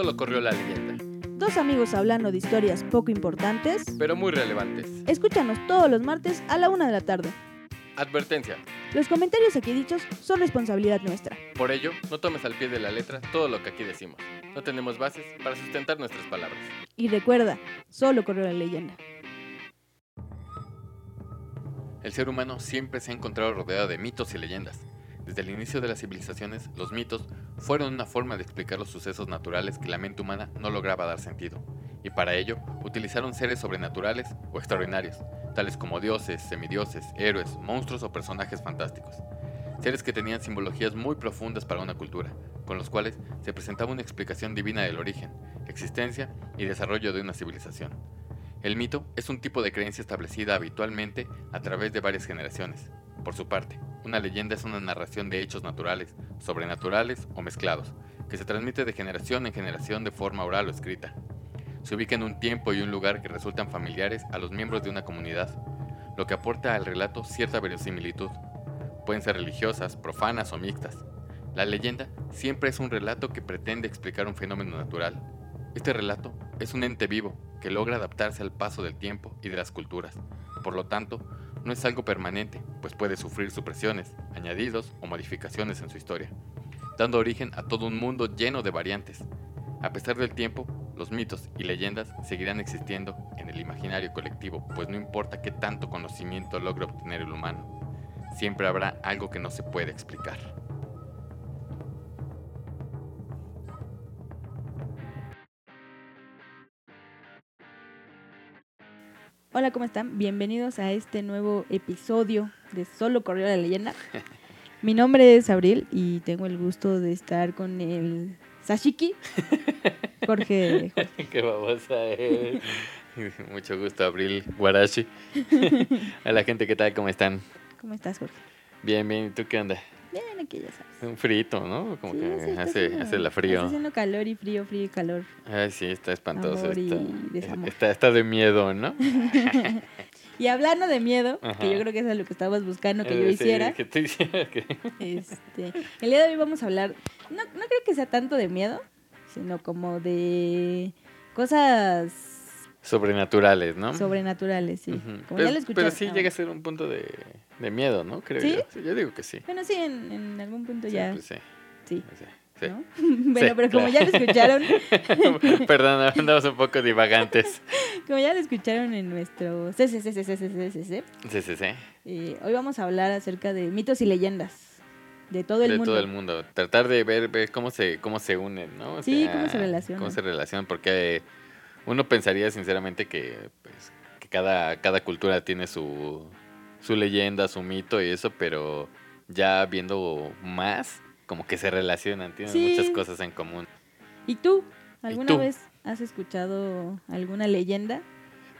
Solo corrió la leyenda, Dos amigos hablando de historias poco importantes. pero muy relevantes. Escúchanos todos los martes a la una de la tarde. Advertencia. Los comentarios aquí dichos son responsabilidad nuestra. Por ello, no tomes al pie de la letra todo lo que aquí decimos. No tenemos bases para sustentar nuestras palabras. Y recuerda, solo corrió la leyenda. El ser humano siempre se ha encontrado rodeado de mitos y leyendas. Desde el inicio de las civilizaciones, los mitos fueron una forma de explicar los sucesos naturales que la mente humana no lograba dar sentido, y para ello utilizaron seres sobrenaturales o extraordinarios, tales como dioses, semidioses, héroes, monstruos o personajes fantásticos. Seres que tenían simbologías muy profundas para una cultura, con los cuales se presentaba una explicación divina del origen, existencia y desarrollo de una civilización. El mito es un tipo de creencia establecida habitualmente a través de varias generaciones. Por su parte, una leyenda es una narración de hechos naturales, sobrenaturales o mezclados, que se transmite de generación en generación de forma oral o escrita. Se ubica en un tiempo y un lugar que resultan familiares a los miembros de una comunidad, lo que aporta al relato cierta verosimilitud. Pueden ser religiosas, profanas o mixtas. La leyenda siempre es un relato que pretende explicar un fenómeno natural. Este relato es un ente vivo que logra adaptarse al paso del tiempo y de las culturas. Por lo tanto, no es algo permanente, pues puede sufrir supresiones, añadidos o modificaciones en su historia, dando origen a todo un mundo lleno de variantes. A pesar del tiempo, los mitos y leyendas seguirán existiendo en el imaginario colectivo, pues no importa qué tanto conocimiento logre obtener el humano, siempre habrá algo que no se puede explicar. Hola, ¿cómo están? Bienvenidos a este nuevo episodio de Solo corrió la leyenda. Mi nombre es Abril y tengo el gusto de estar con el Sashiki, Jorge. Jorge. ¿Qué vamos a ver? Mucho gusto, Abril Guarashi. a la gente, ¿qué tal? ¿Cómo están? ¿Cómo estás, Jorge? Bien, bien. ¿Y tú qué onda? Bien, aquí ya sabes. Un frito, ¿no? Como Sí, que sí, hace, haciendo- hace la frío. Está haciendo calor y frío, frío y calor. Ay, sí, está espantoso. Está, está, está de miedo, ¿no? Y hablando de miedo, Ajá. que yo creo que eso es lo que estabas buscando que yo Eh, sí, hiciera, que tú hicieras que- este, el día de hoy vamos a hablar, no, no creo que sea tanto de miedo, sino como de cosas Sobrenaturales, ¿no? sobrenaturales, sí. Como pero, ya lo pero sí ah, llega a ser un punto de, de miedo, ¿no? Creo ¿Sí? yo. Yo digo que sí. Bueno, sí, en, en algún punto Sí, ya, pues sí, sí. sí, sí. ¿no? bueno, Sí, pero como claro. ya lo escucharon, Perdón, andamos un poco divagantes. como ya lo escucharon en nuestro CCCCCCCC, Sí, sí, sí. eh, hoy vamos a hablar acerca de mitos y leyendas de todo el de mundo. todo el mundo. Tratar de ver, ver cómo se cómo se unen, ¿no? O Sí, cómo se relacionan. Cómo se relacionan, porque uno pensaría sinceramente que, pues, que cada, cada cultura tiene su, su leyenda, su mito y eso, pero ya viendo más, como que se relacionan, tienen Sí. muchas cosas en común. ¿Y tú? ¿Alguna tú? vez has escuchado alguna leyenda?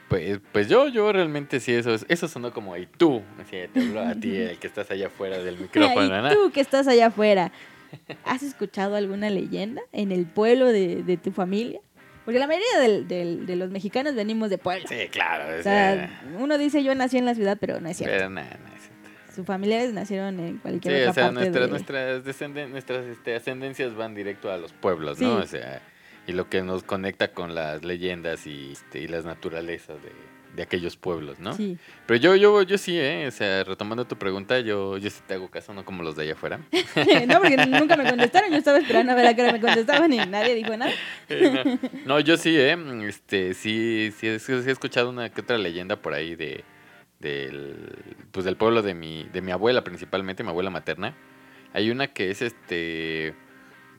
Pues, pues yo, yo realmente sí, eso, es- eso sonó como, y tú, así, te hablo a ti, el que estás allá afuera del micrófono, ¿Y tú que estás allá afuera? ¿Has escuchado alguna leyenda en el pueblo de, de tu familia? Porque la mayoría del- del- de los mexicanos venimos de pueblo. Sí, claro. O sea, uno dice yo nací en la ciudad, pero no es cierto. pero nada, nada, es cierto. Sus familiares nacieron en cualquier Sí, otra o sea, parte nuestras, de... nuestras, descenden- nuestras este, ascendencias van directo a los pueblos, ¿no? O sea, y lo que nos conecta con las leyendas y, este, y las naturalezas de, de aquellos pueblos, ¿no? Sí. Pero yo, yo, yo sí, ¿eh? O sea, retomando tu pregunta, yo, yo sí te hago caso, no como los de allá afuera. no, porque nunca me contestaron. Yo estaba esperando a ver a qué hora me contestaban y nadie dijo nada. No. No, yo sí, ¿eh? Este, sí, sí, sí he escuchado una que otra leyenda por ahí de del pues del pueblo de mi de mi abuela principalmente, mi abuela materna. Hay una que es este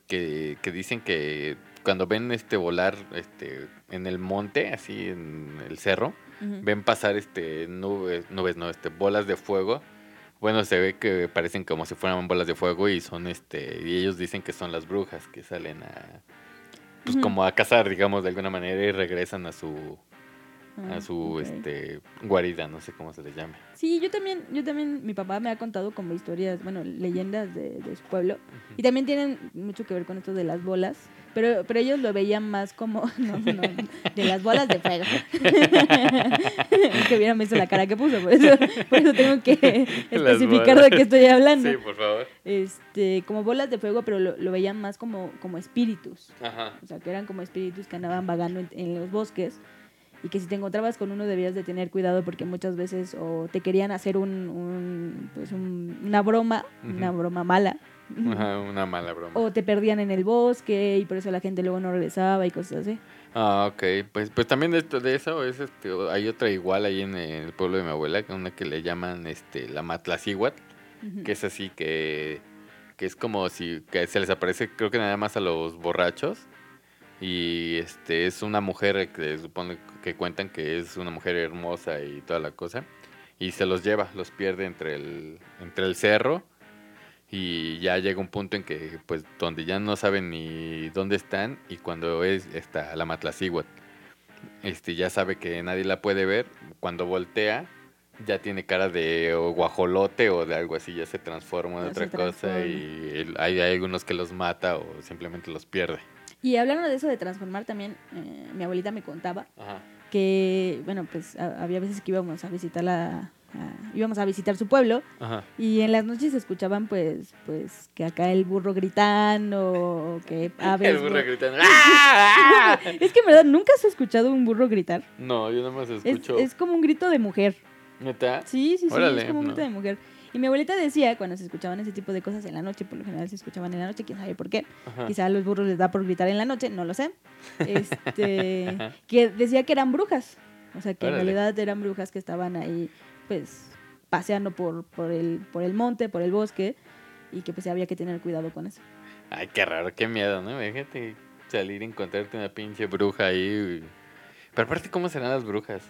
que, que dicen que cuando ven este volar este en el monte, así en el cerro, Ven pasar este nubes, nubes no, este bolas de fuego. Bueno, se ve que parecen como si fueran bolas de fuego y son este y ellos dicen que son las brujas que salen a pues como a cazar, digamos, de alguna manera y regresan a su Ah, a su ok. este guarida, no sé cómo se le llame. Sí, yo también, yo también, mi papá me ha contado como historias, bueno, leyendas de, de su pueblo. Y también tienen mucho que ver con esto de las bolas. Pero, pero ellos lo veían más como, no, no, de las bolas de fuego. que hubieran visto la cara que puso, por eso, por eso tengo que especificar de qué estoy hablando. Sí, por favor. Este, como bolas de fuego, pero lo, lo veían más como, como espíritus. Ajá. O sea, que eran como espíritus que andaban vagando en, en los bosques y que si te encontrabas con uno debías de tener cuidado porque muchas veces o te querían hacer un, un, pues un- una broma, una broma mala, Ajá, una mala broma. o te perdían en el bosque y por eso la gente luego no regresaba y cosas así. Ah, ok. Pues, pues también de, esto, de eso es este, hay otra igual ahí en el pueblo de mi abuela, una que le llaman este la Matlacíhuatl, Ujú. que es así que, que es como si que se les aparece creo que nada más a los borrachos y este es una mujer que supone que cuentan que es una mujer hermosa y toda la cosa y se los lleva, los pierde entre el entre el cerro y ya llega un punto en que pues donde ya no saben ni dónde están y cuando es esta la Matlacíhuatl este ya sabe que nadie la puede ver, cuando voltea ya tiene cara de o guajolote o de algo así, ya se transforma en Ya otra cosa y hay, hay algunos que los mata o simplemente los pierde. Y hablando de eso de transformar también, eh, mi abuelita me contaba Ajá. que, bueno, pues a- había veces que íbamos a visitar la... a- íbamos a visitar su pueblo Ajá. Y en las noches se escuchaban, pues, pues, que acá el burro gritando, o que aves... El burro gritando. ¡Ah! Es que en verdad nunca has escuchado un burro gritar. No, yo nada más Es, escucho. es como un grito de mujer. ¿Neta? Sí, sí, sí, Órale, es como un no. grito de mujer. Y mi abuelita decía, cuando se escuchaban ese tipo de cosas en la noche, por lo general se escuchaban en la noche, quién sabe por qué. Ajá. Quizá a los burros les da por gritar en la noche, no lo sé. Este, que decía que eran brujas. O sea, que en Órale. realidad eran brujas que estaban ahí, pues, paseando por, por, el, por el monte, por el bosque, y que pues había que tener cuidado con eso. Ay, qué raro, qué miedo, ¿no? Fíjate salir y encontrarte una pinche bruja ahí. Pero aparte, ¿cómo serán las brujas?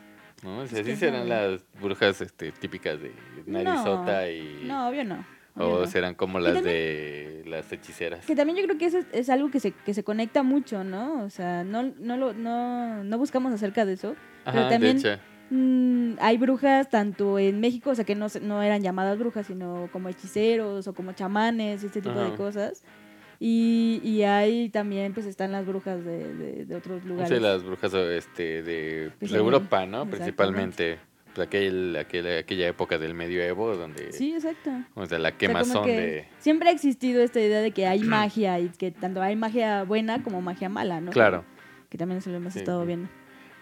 ¿No? O sea, sí serán las brujas este, típicas de narizota y... No, obvio no. obvio O no. serán como las también- de las hechiceras. Que también yo creo que eso es, es algo que se, que se conecta mucho, ¿no? O sea, no, no, lo, no, no buscamos acerca de eso. pero Ajá, también- de hecho. Mm, hay brujas tanto en México, o sea, que no, se- no eran llamadas brujas, sino como hechiceros o como chamanes, este tipo de cosas. Y, y hay también, pues están las brujas de, de, de otros lugares. Sí, las brujas este, de, Pues de Europa, ¿no? Principalmente. Pues aquel, aquel- aquella época del medioevo donde... Sí, exacto. O sea, la O sea, como quemazón que de... Siempre ha existido esta idea de que hay magia y que tanto hay magia buena como magia mala, ¿no? Claro. Que también eso lo hemos Sí. estado viendo.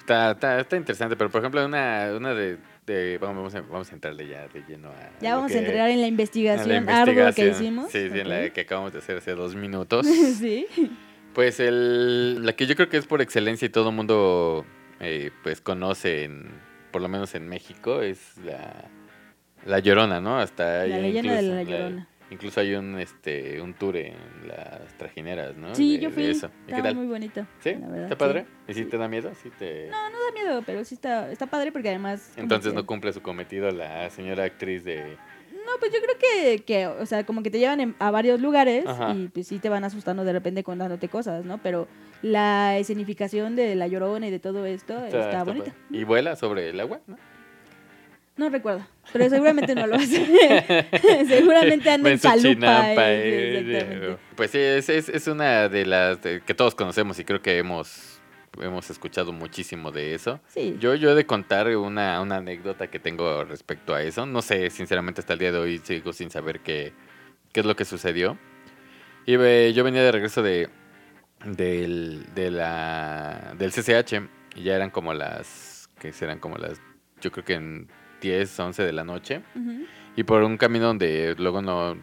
Está, está, está interesante, pero por ejemplo, una, una de... de- vamos, vamos a, vamos a entrarle ya de lleno a... Ya vamos que- a entrar en la investigación, la ardua que hicimos. Sí, sí, en la que acabamos de hacer hace dos minutos. sí. Pues el, la que yo creo que es por excelencia y todo el mundo eh, pues conoce, en, por lo menos en México, es la, la Llorona, ¿no? Hasta La leyenda de la Llorona. Incluso hay un este un tour en las trajineras, ¿no? Sí, De- yo fui. eso. ¿Y qué Estaba tal? muy bonito. ¿Sí? la verdad, ¿Está sí. padre? ¿Y si te da miedo? ¿Sí te... No, no da miedo, pero sí está, está padre porque además... Entonces no cumple su cometido la señora actriz de... No, pues yo creo que, que, o sea, como que te llevan en- a varios lugares Ajá. y pues sí te van asustando de repente contándote cosas, ¿no? Pero la escenificación de La Llorona y de todo esto está, está bonita. Y vuela sobre el agua, ¿no? No recuerdo, pero seguramente no lo hace. seguramente anda en chalupa. eh, eh, exactamente. Pues sí, es, es, es una de las de- que todos conocemos y creo que hemos, hemos escuchado muchísimo de eso. Sí. Yo, yo he de contar una, una anécdota que tengo respecto a eso. No sé, sinceramente, hasta el día de hoy sigo sin saber qué, qué es lo que sucedió. Y ve- yo venía de regreso de, del, de la, del CCH y ya eran como las, que serán como las, yo creo que en 10, 11 de la noche. Y por un camino donde luego no,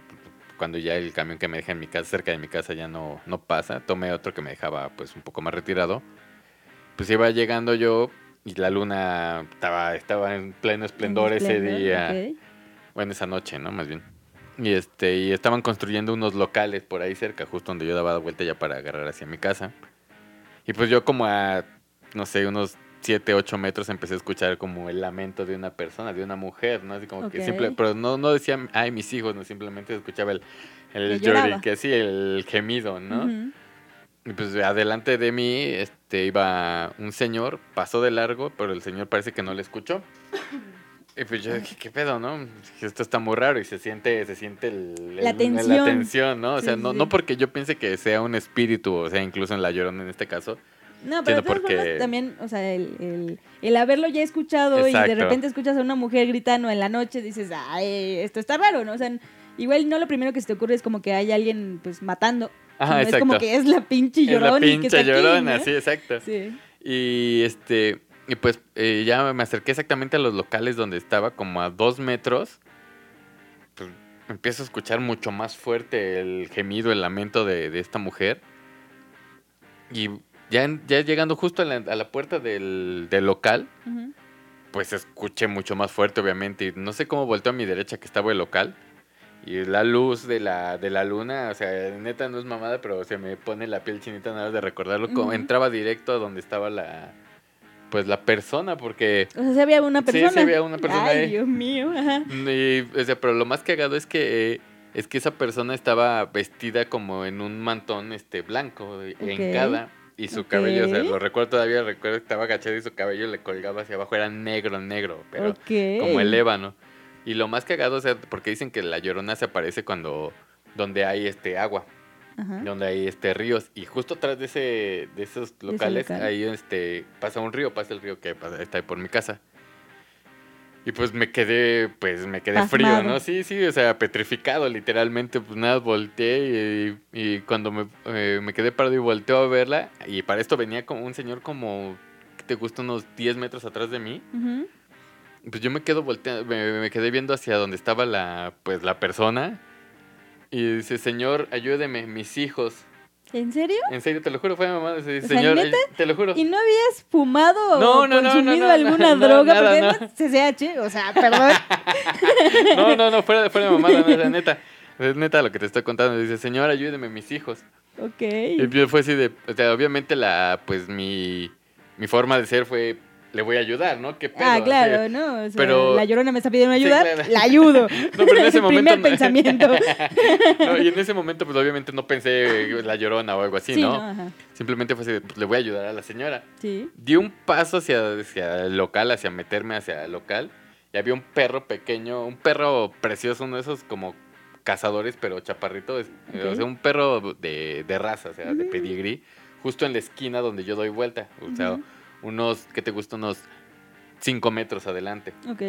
cuando ya el camión que me deja en mi casa, cerca de mi casa, ya no, no pasa, tomé otro que me dejaba pues un poco más retirado. Pues iba llegando yo y la luna estaba, estaba en pleno esplendor En ese día. ok. Bueno, esa noche, ¿no? Más bien. Y este, y estaban construyendo unos locales por ahí cerca, justo donde yo daba la vuelta ya para agarrar hacia mi casa. Y pues yo como a, no sé, unos 7, 8 metros empecé a escuchar como el lamento de una persona, de una mujer, ¿no? Así como que simple, pero no, no decía, ay, mis hijos, no, simplemente escuchaba el, el Que llori- que sí, el gemido, ¿no? Ujú. Y pues adelante de mí este, iba un señor, pasó de largo, pero el señor parece que no le escuchó. Y pues yo dije, ¿qué pedo, no? Esto está muy raro y se siente, se siente el, La el- tensión. la tensión, ¿no? O sea, sí, no, sí. no porque yo piense que sea un espíritu, o sea, incluso en la llorona en este caso. No, pero de Entiendo todas por qué. formas también, o sea, el, el, el haberlo ya escuchado y de repente escuchas a una mujer gritando en la noche, dices, ay, esto está raro, ¿no? O sea, igual no lo primero que se te ocurre es como que hay alguien, pues, matando. Ajá, sino exacto. Es como que es la pinche Es la llorona que pinche aquí, llorona, ¿no? sí, exacto. Sí. Y este, y pues eh, ya me acerqué exactamente a los locales donde estaba, como a dos metros. Pues empiezo a escuchar mucho más fuerte el gemido, el lamento de, de esta mujer. Y ya, en- ya llegando justo a la, a la puerta del, del local, pues escuché mucho más fuerte, obviamente. Y no sé cómo volteó a mi derecha que estaba el local. Y la luz de la, de la luna, o sea, neta no es mamada, pero se me pone la piel chinita nada más de recordarlo. Como entraba directo a donde estaba la, pues la persona, porque... O sea, sí había una persona. sí había una persona Ay, ahí. Dios mío. Ajá. y, o sea, pero lo más cagado es que, eh, es que esa persona estaba vestida como en un mantón este blanco, en cada Y su cabello, o sea, lo recuerdo todavía, recuerdo que estaba agachado y su cabello le colgaba hacia abajo, era negro, negro, pero como el ébano. Y lo más cagado, o sea, porque dicen que la llorona se aparece cuando donde hay este agua, Ajá. donde hay este ríos y justo atrás de ese de esos ese locales local. ahí este pasa un río, pasa el río que pasa- está ahí por mi casa. Y pues me quedé, pues me quedé frío. ¿no? Sí, sí, o sea, petrificado literalmente, pues nada, volteé y, y cuando me, eh, me quedé parado y volteo a verla, y para esto venía como un señor como, ¿qué te gusta? Unos 10 metros atrás de mí. Pues yo me quedo volteando, me, me quedé viendo hacia donde estaba la, pues la persona. Y dice, señor, ayúdeme, mis hijos. ¿En serio? En serio, te lo juro, fue mi mamá. O sea, señor, ¿neta? te lo juro. ¿Y no habías fumado No, o no, consumido no, alguna droga? Porque no. además CCH, o sea, perdón. No, no, no, fuera, fuera de no, es neta. Es neta lo que te estoy contando. Dice, señor, ayúdeme, mis hijos. ok. Y fue así de, o sea, obviamente la, pues mi, mi forma de ser fue, le voy a ayudar, ¿no? ¿Qué pedo? Ah, Así. claro, ¿no? O sea, Pero- la llorona me está pidiendo Sí, ayuda, claro. la ayudo. No, pero en ese momento primer pensamiento. No, y en ese momento, pues obviamente no pensé la llorona o algo así, Sí, ¿no? no, ajá. Simplemente fue así de, pues le voy a ayudar a la señora. Sí. Di un paso hacia, hacia el local, hacia meterme hacia el local. Y había un perro pequeño, un perro precioso, uno de esos como cazadores, pero chaparrito. es- eh, O sea, un perro de, de raza, o sea, de Mm. pedigrí. Justo en la esquina donde yo doy vuelta. O sea. Unos, ¿qué te gusta? Unos 5 metros adelante. Ok.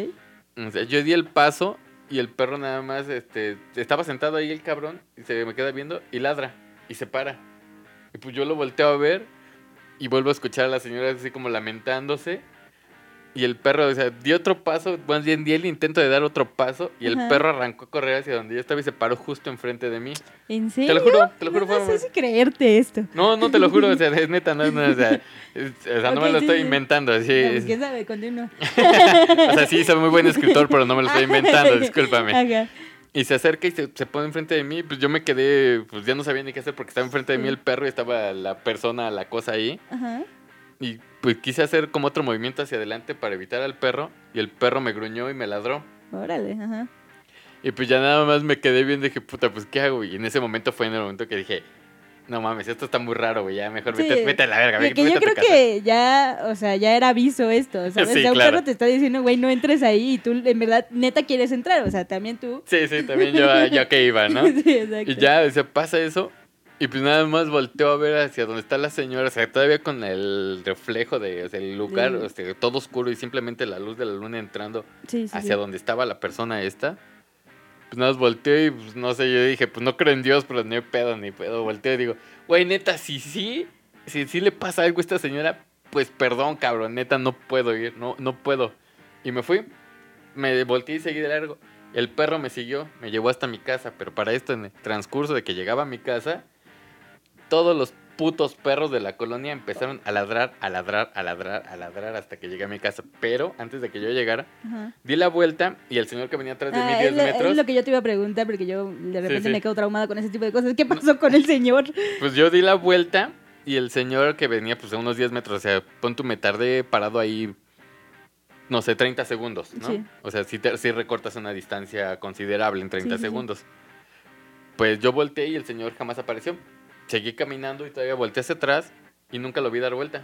O sea, yo di el paso y el perro nada más, este, estaba sentado ahí el cabrón y se me queda viendo y ladra y se para. Y pues yo lo volteo a ver y vuelvo a escuchar a la señora así como lamentándose. Y el perro, o sea, di otro paso, más bien di el intento de dar otro paso y el Ajá. perro arrancó a correr hacia donde yo estaba y se paró justo enfrente de mí. ¿En serio? Te lo juro, te lo juro. No, fue- sé si creerte esto. No, no te lo juro, o sea, es neta, no, no, o sea, es- o sea, no me lo sí, estoy sí. inventando, así. No, pues, es- ¿Quién sabe? Continúa. o sea, sí, soy muy buen escritor, pero no me lo estoy inventando, discúlpame. Ajá. Y se acerca y se, se pone enfrente de mí. Pues yo me quedé, pues ya no sabía ni qué hacer porque estaba enfrente de mí el perro y estaba la persona, la cosa ahí. Ajá. Y pues quise hacer como otro movimiento hacia adelante para evitar al perro. Y el perro me gruñó y me ladró. Órale, ajá. Y pues ya nada más me quedé y dije, puta, pues ¿qué hago? Y en ese momento fue en el momento que dije, no mames, esto está muy raro, güey. Ya mejor Sí. vete, vete a la verga, vete, que yo vete a tu creo casa. que ya, o sea, ya era aviso esto, ¿sabes? Sí, ya un claro. perro te está diciendo, güey, no entres ahí y tú en verdad neta quieres entrar, o sea, también tú. Sí, sí, también yo, yo que iba, ¿no? sí, exacto. Y ya, se pasa eso. Y pues nada más volteo a ver hacia donde está la señora, o sea, todavía con el reflejo de, o sea, el lugar, Sí. o sea, todo oscuro y simplemente la luz de la luna entrando Sí, sí, hacia donde estaba la persona esta. Pues nada más volteo y pues no sé, yo dije, pues no creo en Dios, pero ni pedo, ni pedo. Volteo y digo, güey, neta, si sí, si sí le pasa algo a esta señora, pues perdón, cabrón, neta, no puedo ir, no, no puedo. Y me fui, me volteé y seguí de largo. El perro me siguió, me llevó hasta mi casa, pero para esto, en el transcurso de que llegaba a mi casa, todos los putos perros de la colonia empezaron a ladrar, a ladrar, a ladrar, a ladrar hasta que llegué a mi casa. Pero antes de que yo llegara, Ajá. di la vuelta y el señor que venía atrás de mí Ah, 10 es, lo, metros, es lo que yo te iba a preguntar porque yo de repente sí. me quedo traumada con ese tipo de cosas. ¿Qué pasó con el señor? pues yo di la vuelta y el señor que venía pues a unos 10 metros, o sea, pon tú, me tardé parado ahí, no sé, 30 segundos, ¿no? Sí. O sea, si, te, si recortas una distancia considerable en 30 Sí, sí, sí. segundos. Pues yo volteé y el señor jamás apareció. Seguí caminando y todavía volteé hacia atrás y nunca lo vi dar vuelta.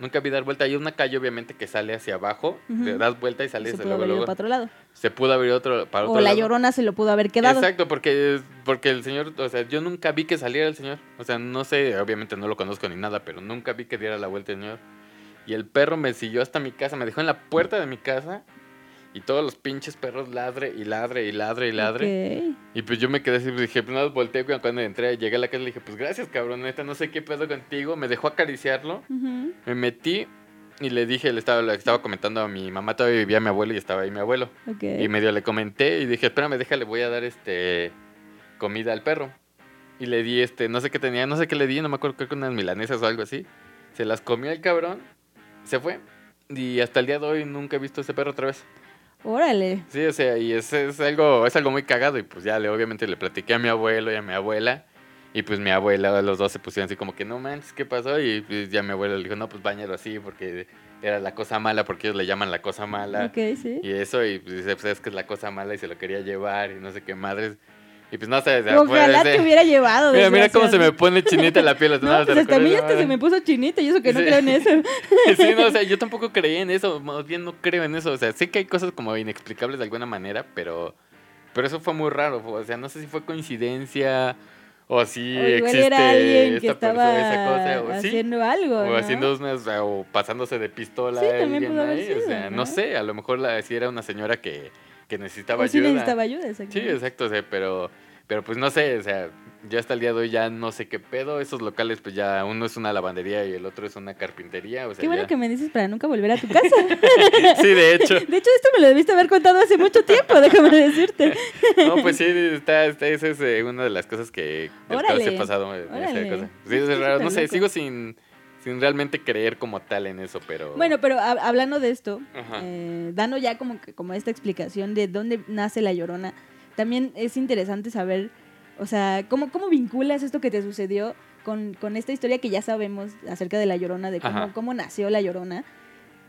Nunca vi dar vuelta. Hay una calle, obviamente, que sale hacia abajo. Ujú. Te das vuelta y sales se pudo luego, haber ido luego. para otro lado. Se pudo abrir otro para otro O la lado. llorona se lo pudo haber quedado. Exacto, porque, porque el señor, o sea, yo nunca vi que saliera el señor. O sea, no sé, obviamente no lo conozco ni nada, pero nunca vi que diera la vuelta el señor. Y el perro me siguió hasta mi casa, me dejó en la puerta de mi casa. Y todos los pinches perros ladre y ladre y ladre y ladre. Ok. Y pues yo me quedé así, pues dije, pues nada, volteé cuando- cuando entré, llegué a la casa y le dije, pues gracias, cabrón, neta, no sé qué pedo contigo. Me dejó acariciarlo, Ujú. me metí y le dije, le estaba, le estaba comentando a mi mamá, todavía vivía mi abuelo y estaba ahí mi abuelo. Y medio le comenté y dije, espérame, déjale, voy a dar este comida al perro. Y le di este, no sé qué tenía, no sé qué le di, no me acuerdo, creo que unas milanesas o algo así. Se las comió el cabrón, se fue. Y hasta el día de hoy nunca he visto a ese perro otra vez. Órale. Sí, o sea, y es, es algo, es algo muy cagado. Y pues ya le, obviamente le platiqué a mi abuelo y a mi abuela. Y pues mi abuela, los dos se pusieron así como que, no manches, ¿qué pasó? Y pues ya mi abuelo le dijo, no, pues bañalo así porque era la cosa mala, porque ellos le llaman la cosa mala. Ok, sí. Y eso, y pues dice, pues es que es la cosa mala y se lo quería llevar y no sé qué madres. Y pues no sé, Ojalá te hubiera llevado. Mira, mira cómo se me pone chinita la piel. No, pues hasta a mí hasta se me puso chinita y eso que no Sí. creo en eso. Sí, no, o sea, yo tampoco creí en eso, más bien no creo en eso. O sea, sé que hay cosas como inexplicables de alguna manera, pero, pero eso fue muy raro. O sea, no sé si fue coincidencia o si o existe era alguien que esta persona, estaba esa cosa, o sí, haciendo algo. o ¿no? haciendo unas, o pasándose de pistola Sí, también pudo haber ahí, o sido, sea, no ¿no? sé, a lo mejor la, si era una señora que, que necesitaba O sí ayuda. necesitaba ayuda, exacto. Sí, exacto, o sea, pero, pero pues no sé, o sea, ya hasta el día de hoy ya no sé qué pedo. Esos locales, pues ya uno es una lavandería y el otro es una carpintería, o sea, Qué bueno ya- que me dices para nunca volver a tu casa. Sí, de hecho. De hecho, esto me lo debiste haber contado hace mucho tiempo, déjame decirte. No, pues sí, está, está, esa es eh, una de las cosas que Órale, he pasado. eh, esa órale. cosa. Sí, es raro, no sé, loco. sigo sin, sin realmente creer como tal en eso, pero... Bueno, pero hab- hablando de esto, eh, dando ya como, que- como esta explicación de dónde nace la llorona, también es interesante saber, o sea, cómo, cómo vinculas esto que te sucedió con, con esta historia que ya sabemos acerca de la llorona, de cómo, cómo nació la llorona.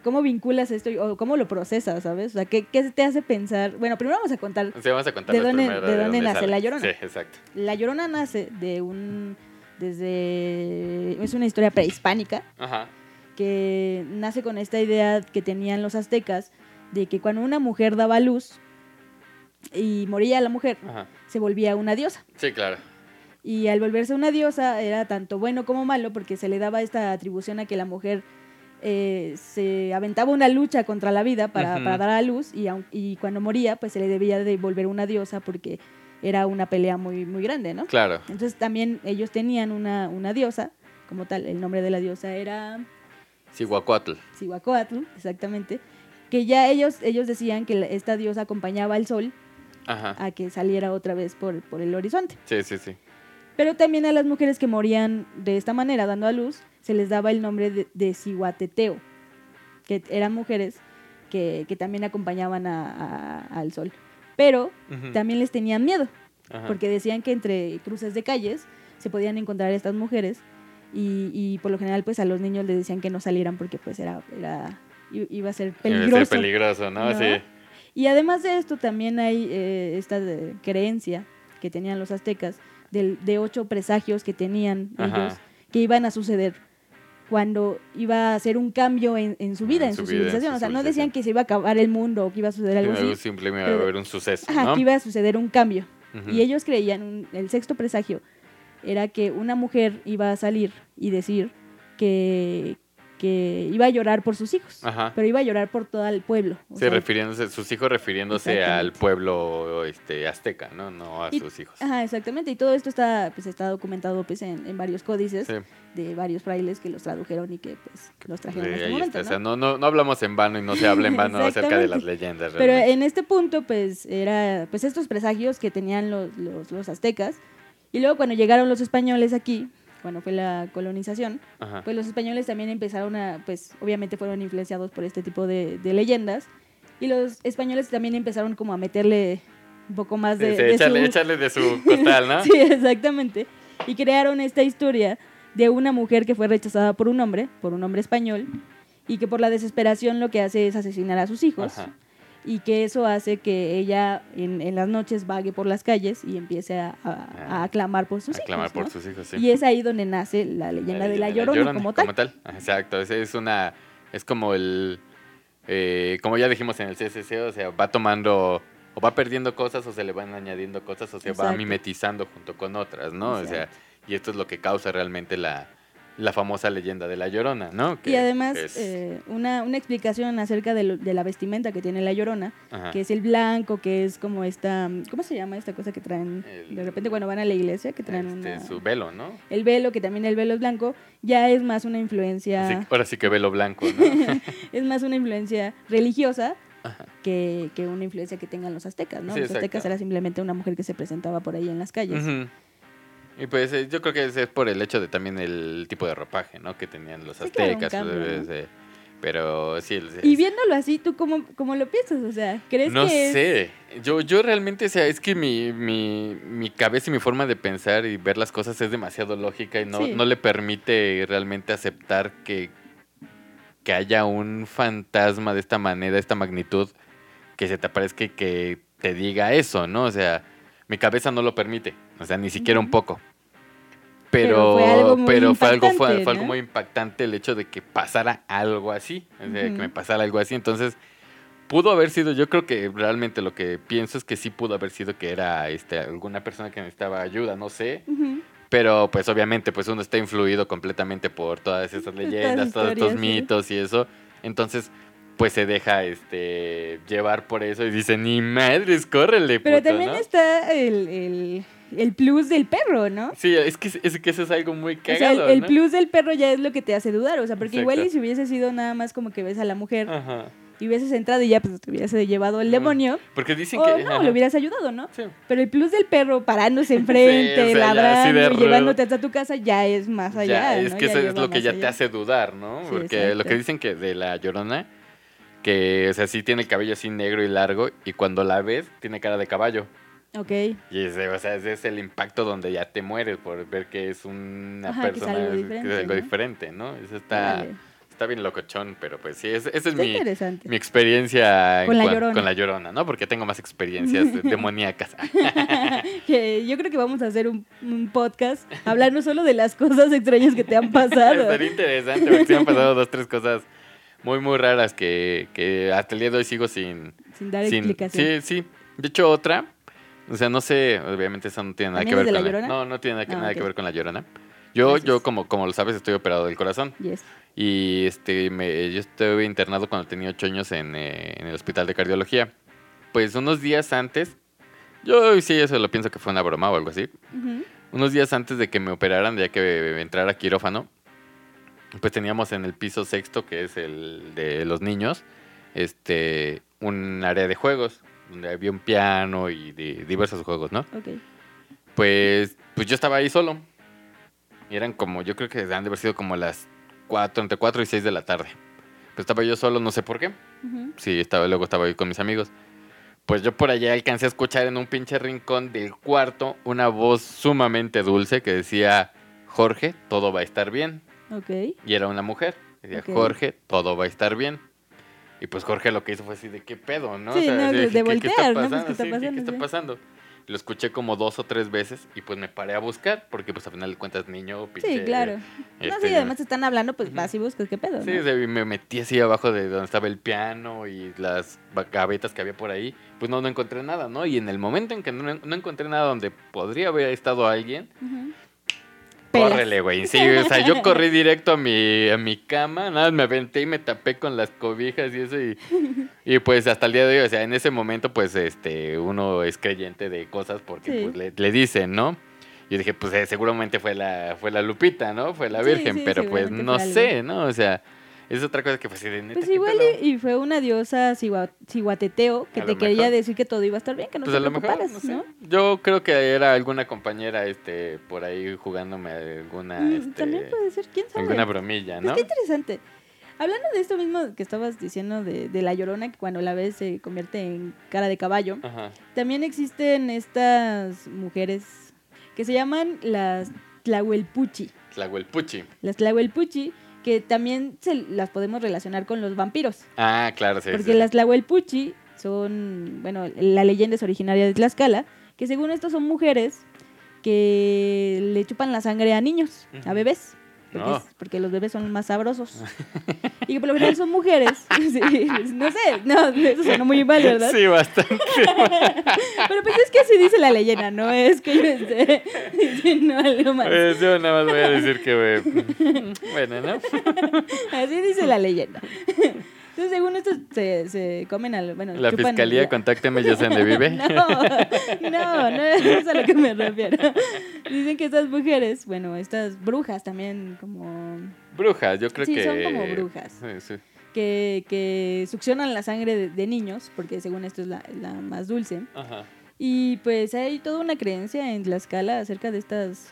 ¿Cómo vinculas esto o cómo lo procesas, sabes? O sea, ¿qué, qué te hace pensar? Bueno, primero vamos a contar. Sí, vamos a contar ¿De dónde- de dónde nace la Llorona? Sí, exacto. La llorona nace de un... desde... es una historia prehispánica Ajá. que nace con esta idea que tenían los aztecas de que cuando una mujer daba luz y moría la mujer, Ajá. se volvía una diosa. Sí, claro. Y al volverse una diosa era tanto bueno como malo porque se le daba esta atribución a que la mujer eh, se aventaba una lucha contra la vida para, dar a luz y, y cuando moría pues se le debía de volver una diosa porque era una pelea muy, muy grande, ¿no? Claro. Entonces también ellos tenían una, una diosa, como tal, el nombre de la diosa era... Cihuacuatl. Cihuacóatl, exactamente, que ya ellos, ellos decían que esta diosa acompañaba al sol Ajá. a que saliera otra vez por, por el horizonte. Sí, sí, sí. Pero también a las mujeres que morían de esta manera, dando a luz, se les daba el nombre de, de Cihuateteo, que eran mujeres que, que también acompañaban a- a- al sol. Pero también les tenían miedo, Ajá. porque decían que entre cruces de calles se podían encontrar estas mujeres y, y por lo general pues a los niños les decían que no salieran porque pues era, era iba a ser peligroso. ser peligroso, ¿no? ¿no? Sí. Y además de esto también hay eh, esta de- creencia que tenían los aztecas del- de ocho presagios que tenían Ajá. ellos que iban a suceder cuando iba a hacer un cambio en, en su vida, En en, su su, vida, en civilización. su o sea, no decían que se iba a acabar el mundo o que iba a suceder algo así. Simplemente va a haber un suceso, Ajá, ¿no? que iba a suceder un cambio. Y ellos creían, un- el sexto presagio era que una mujer iba a salir y decir que, que iba a llorar por sus hijos, Ajá. pero iba a llorar por todo el pueblo. o Sí, sea, refiriéndose, sus hijos refiriéndose al pueblo este, azteca, ¿no? No a Y- sus hijos. Ajá, exactamente. Y todo esto está, pues, está documentado pues, en, en varios códices Sí, de varios frailes que los tradujeron y que pues, los sí, trajeron a este ahí momento. está. O ¿no? sea, no, no, no hablamos en vano y no se habla en vano acerca de las leyendas. Pero realmente. en este punto, pues, era pues estos presagios que tenían los, los, los aztecas. Y luego cuando llegaron los españoles aquí, cuando fue la colonización, Ajá. pues los españoles también empezaron a, pues obviamente fueron influenciados por este tipo de, de leyendas. Y los españoles también empezaron como a meterle un poco más de, Sí, de echarle, su... echarle de su costal, ¿no? Sí, exactamente. Y crearon esta historia de una mujer que fue rechazada por un hombre, por un hombre español, y que por la desesperación lo que hace es asesinar a sus hijos. Ajá. Y que eso hace que ella en, en las noches vague por las calles y empiece a, a- Ah. a clamar por sus a clamar hijos. por ¿no? sus hijos, sí. Y es ahí donde nace la leyenda de la Llorona, como tal. Exacto, ese es una, es como el, eh, como ya dijimos en el CCC, o sea, va tomando, o va perdiendo cosas, o se le van añadiendo cosas, o se va mimetizando junto con otras, ¿no? O sea, y esto es lo que causa realmente la, la famosa leyenda de la Llorona, ¿no? Y además, es- eh, una, una explicación acerca de, lo- de la vestimenta que tiene la Llorona, ajá. que es el blanco, que es como esta, ¿cómo se llama esta cosa que traen El- de repente cuando van a la iglesia, que traen Este, una... su velo, ¿no? El velo, que también el velo es blanco, ya es más una influencia, Así- ahora sí que velo blanco, ¿no? es más una influencia religiosa que, que una influencia que tengan los aztecas, ¿no? Sí, los aztecas exacto. era simplemente una mujer que se presentaba por ahí en las calles. Y pues eh, yo creo que es, por el hecho de también el tipo de ropaje, ¿no? Que tenían los Sí, claro, un aztecas. cambio, ¿no? eh, pero sí, Y viéndolo así, ¿tú cómo, cómo lo piensas? O sea, ¿crees No que es- sé. Yo, yo realmente, o sea, es que mi, mi, mi cabeza y mi forma de pensar y ver las cosas es demasiado lógica y no, Sí. no le permite realmente aceptar que, que haya un fantasma de esta manera, de esta magnitud, que se te aparezca y que te diga eso, ¿no? O sea, mi cabeza no lo permite, o sea, ni siquiera un poco. Pero Pero, fue algo muy pero fue algo, fue, impactante, fue algo ¿no? muy impactante el hecho de que pasara algo así, o sea, que me pasara algo así. Entonces, pudo haber sido, yo creo que realmente lo que pienso es que sí pudo haber sido que era este, alguna persona que necesitaba ayuda, no sé. Pero pues obviamente pues uno está influido completamente por todas esas leyendas, todos estos sí. mitos y eso. Entonces, pues se deja este llevar por eso y dice, ni madres, córrele, Pero puto", también ¿no? está el, el, el plus del perro, ¿no? Sí, es que, es que eso es algo muy O sea, cagado, el, el ¿no? plus del perro ya es lo que te hace dudar, o sea, porque igual y si hubiese sido nada más como que ves a la mujer Ajá. y hubieses entrado y ya pues te hubiese llevado el demonio, Porque dicen o que... no, le hubieras ayudado, ¿no? Sí. Pero el plus del perro parándose enfrente, o sea, ya así ladrando, de y rudo. llevándote hasta tu casa ya es más allá. Ya, es ¿no? que Ya eso es lo que ya te hace dudar, ¿no? Sí, Porque lo que dicen que de la llorona, que, o sea, sí tiene el cabello así negro y largo, y cuando la ves, tiene cara de caballo. Ok. Y ese, o sea, ese es el impacto donde ya te mueres por ver que es una Ajá, que es persona algo que diferente, es algo ¿no? diferente, ¿no? Eso está, está bien locochón, pero pues sí, ese es mi, mi experiencia en Con la Llorona. con la llorona, ¿no? Porque tengo más experiencias demoníacas. Que yo creo que vamos a hacer un, un podcast hablando solo de las cosas extrañas que te han pasado. Estaría interesante porque sí me han pasado dos, tres cosas muy, muy raras que, que hasta el día de hoy sigo sin... Sin dar sin- explicación. Sí, sí. De hecho, otra, o sea, no sé, obviamente eso no tiene nada que ¿También ver con La. Llorona? No, no tiene nada, que- Ah, nada ok. que ver con la llorona. Yo, Gracias. yo como, como lo sabes, estoy operado del corazón. Yes. Y este, me, yo estuve internado cuando tenía ocho años en, eh, en el hospital de cardiología. Pues unos días antes, yo sí, eso lo pienso que fue una broma o algo así. Unos días antes de que me operaran, ya que entrara a quirófano, pues teníamos en el piso sexto, que es el de los niños, este, un área de juegos, donde había un piano y de diversos juegos, ¿no? Ok. Pues, pues yo estaba ahí solo. Y eran como, yo creo que han de haber sido como las 4, entre 4 y 6 de la tarde. Pues estaba yo solo, no sé por qué. Ujú. Sí, estaba, luego estaba ahí con mis amigos. Pues yo por allá alcancé a escuchar en un pinche rincón del cuarto una voz sumamente dulce que decía, Jorge, todo va a estar bien. Ok. Y era una mujer. Decía, Ok. Jorge, todo va a estar bien. Y pues Jorge lo que hizo fue así de qué pedo, ¿no? Sí, no, de ¿qué- qué- ¿qué, voltear, ¿no? Pues? ¿qué está Sí, ¿qué- pasando? ¿qué está pasando? Lo escuché como dos o tres veces y pues me paré a buscar porque pues al final de cuentas niño, pinche... Sí, claro. No, este, sí, además están hablando, pues vas y buscas qué pedo. Sí, ¿no? me metí así abajo de donde estaba el piano y las gavetas que había por ahí. Pues no, no encontré nada, ¿no? Y en el momento en que no, no encontré nada donde podría haber estado alguien. Córrele, güey. Sí, o sea, yo corrí directo a mi, a mi cama, nada, me aventé y me tapé con las cobijas y eso. Y, y pues hasta el día de hoy, o sea, en ese momento, pues este uno es creyente de cosas porque Sí. pues, le, le dicen, ¿no? Yo dije, pues eh, seguramente fue la, fue la Lupita, ¿no? Fue la Virgen, sí, pero pues no sé, ¿no? O sea, es otra cosa que pues sí, de neta, Pues ¿qué igual y, y fue una diosa cigua- ciguateteo que te quería mejor. decir que todo iba a estar bien, que no Pues te mejor, preocuparas, no sé. ¿no? Yo creo que era alguna compañera este por ahí jugándome alguna Mm, este, También puede ser, quién sabe. alguna bromilla, Pues ¿no? qué interesante. Hablando de esto mismo que estabas diciendo de, de la llorona, que cuando la ves se convierte en cara de caballo, Ajá. también existen estas mujeres que se llaman las Tlahuelpuchi. Tlahuelpuchi. Las Tlahuelpuchi, que también se las podemos relacionar con los vampiros. Ah, claro, sí. Porque sí. las Tlahuelpuchi son, bueno, la leyenda es originaria de Tlaxcala, que según esto son mujeres que le chupan la sangre a niños, a bebés. Porque, No. es- porque los bebés son más sabrosos. y que por lo general son mujeres. Sí, no sé, no, eso sonó muy mal, ¿verdad? Sí, bastante. Pero pues es que así dice la leyenda, no es que yo esté diciendo algo más. Pues yo nada más voy a decir que, bueno, ¿no? Así dice la leyenda. Entonces, según esto, se, se comen al. Bueno, La chupan- fiscalía, contácteme, yo sé dónde vive. No, no, no es a lo que me refiero. Dicen que estas mujeres, bueno, estas brujas también, como Brujas, yo creo Sí, que... son como brujas. Sí, sí. que, que succionan la sangre de, de niños, porque según esto es la, la más dulce. Ajá. Y pues hay toda una creencia en Tlaxcala acerca de estas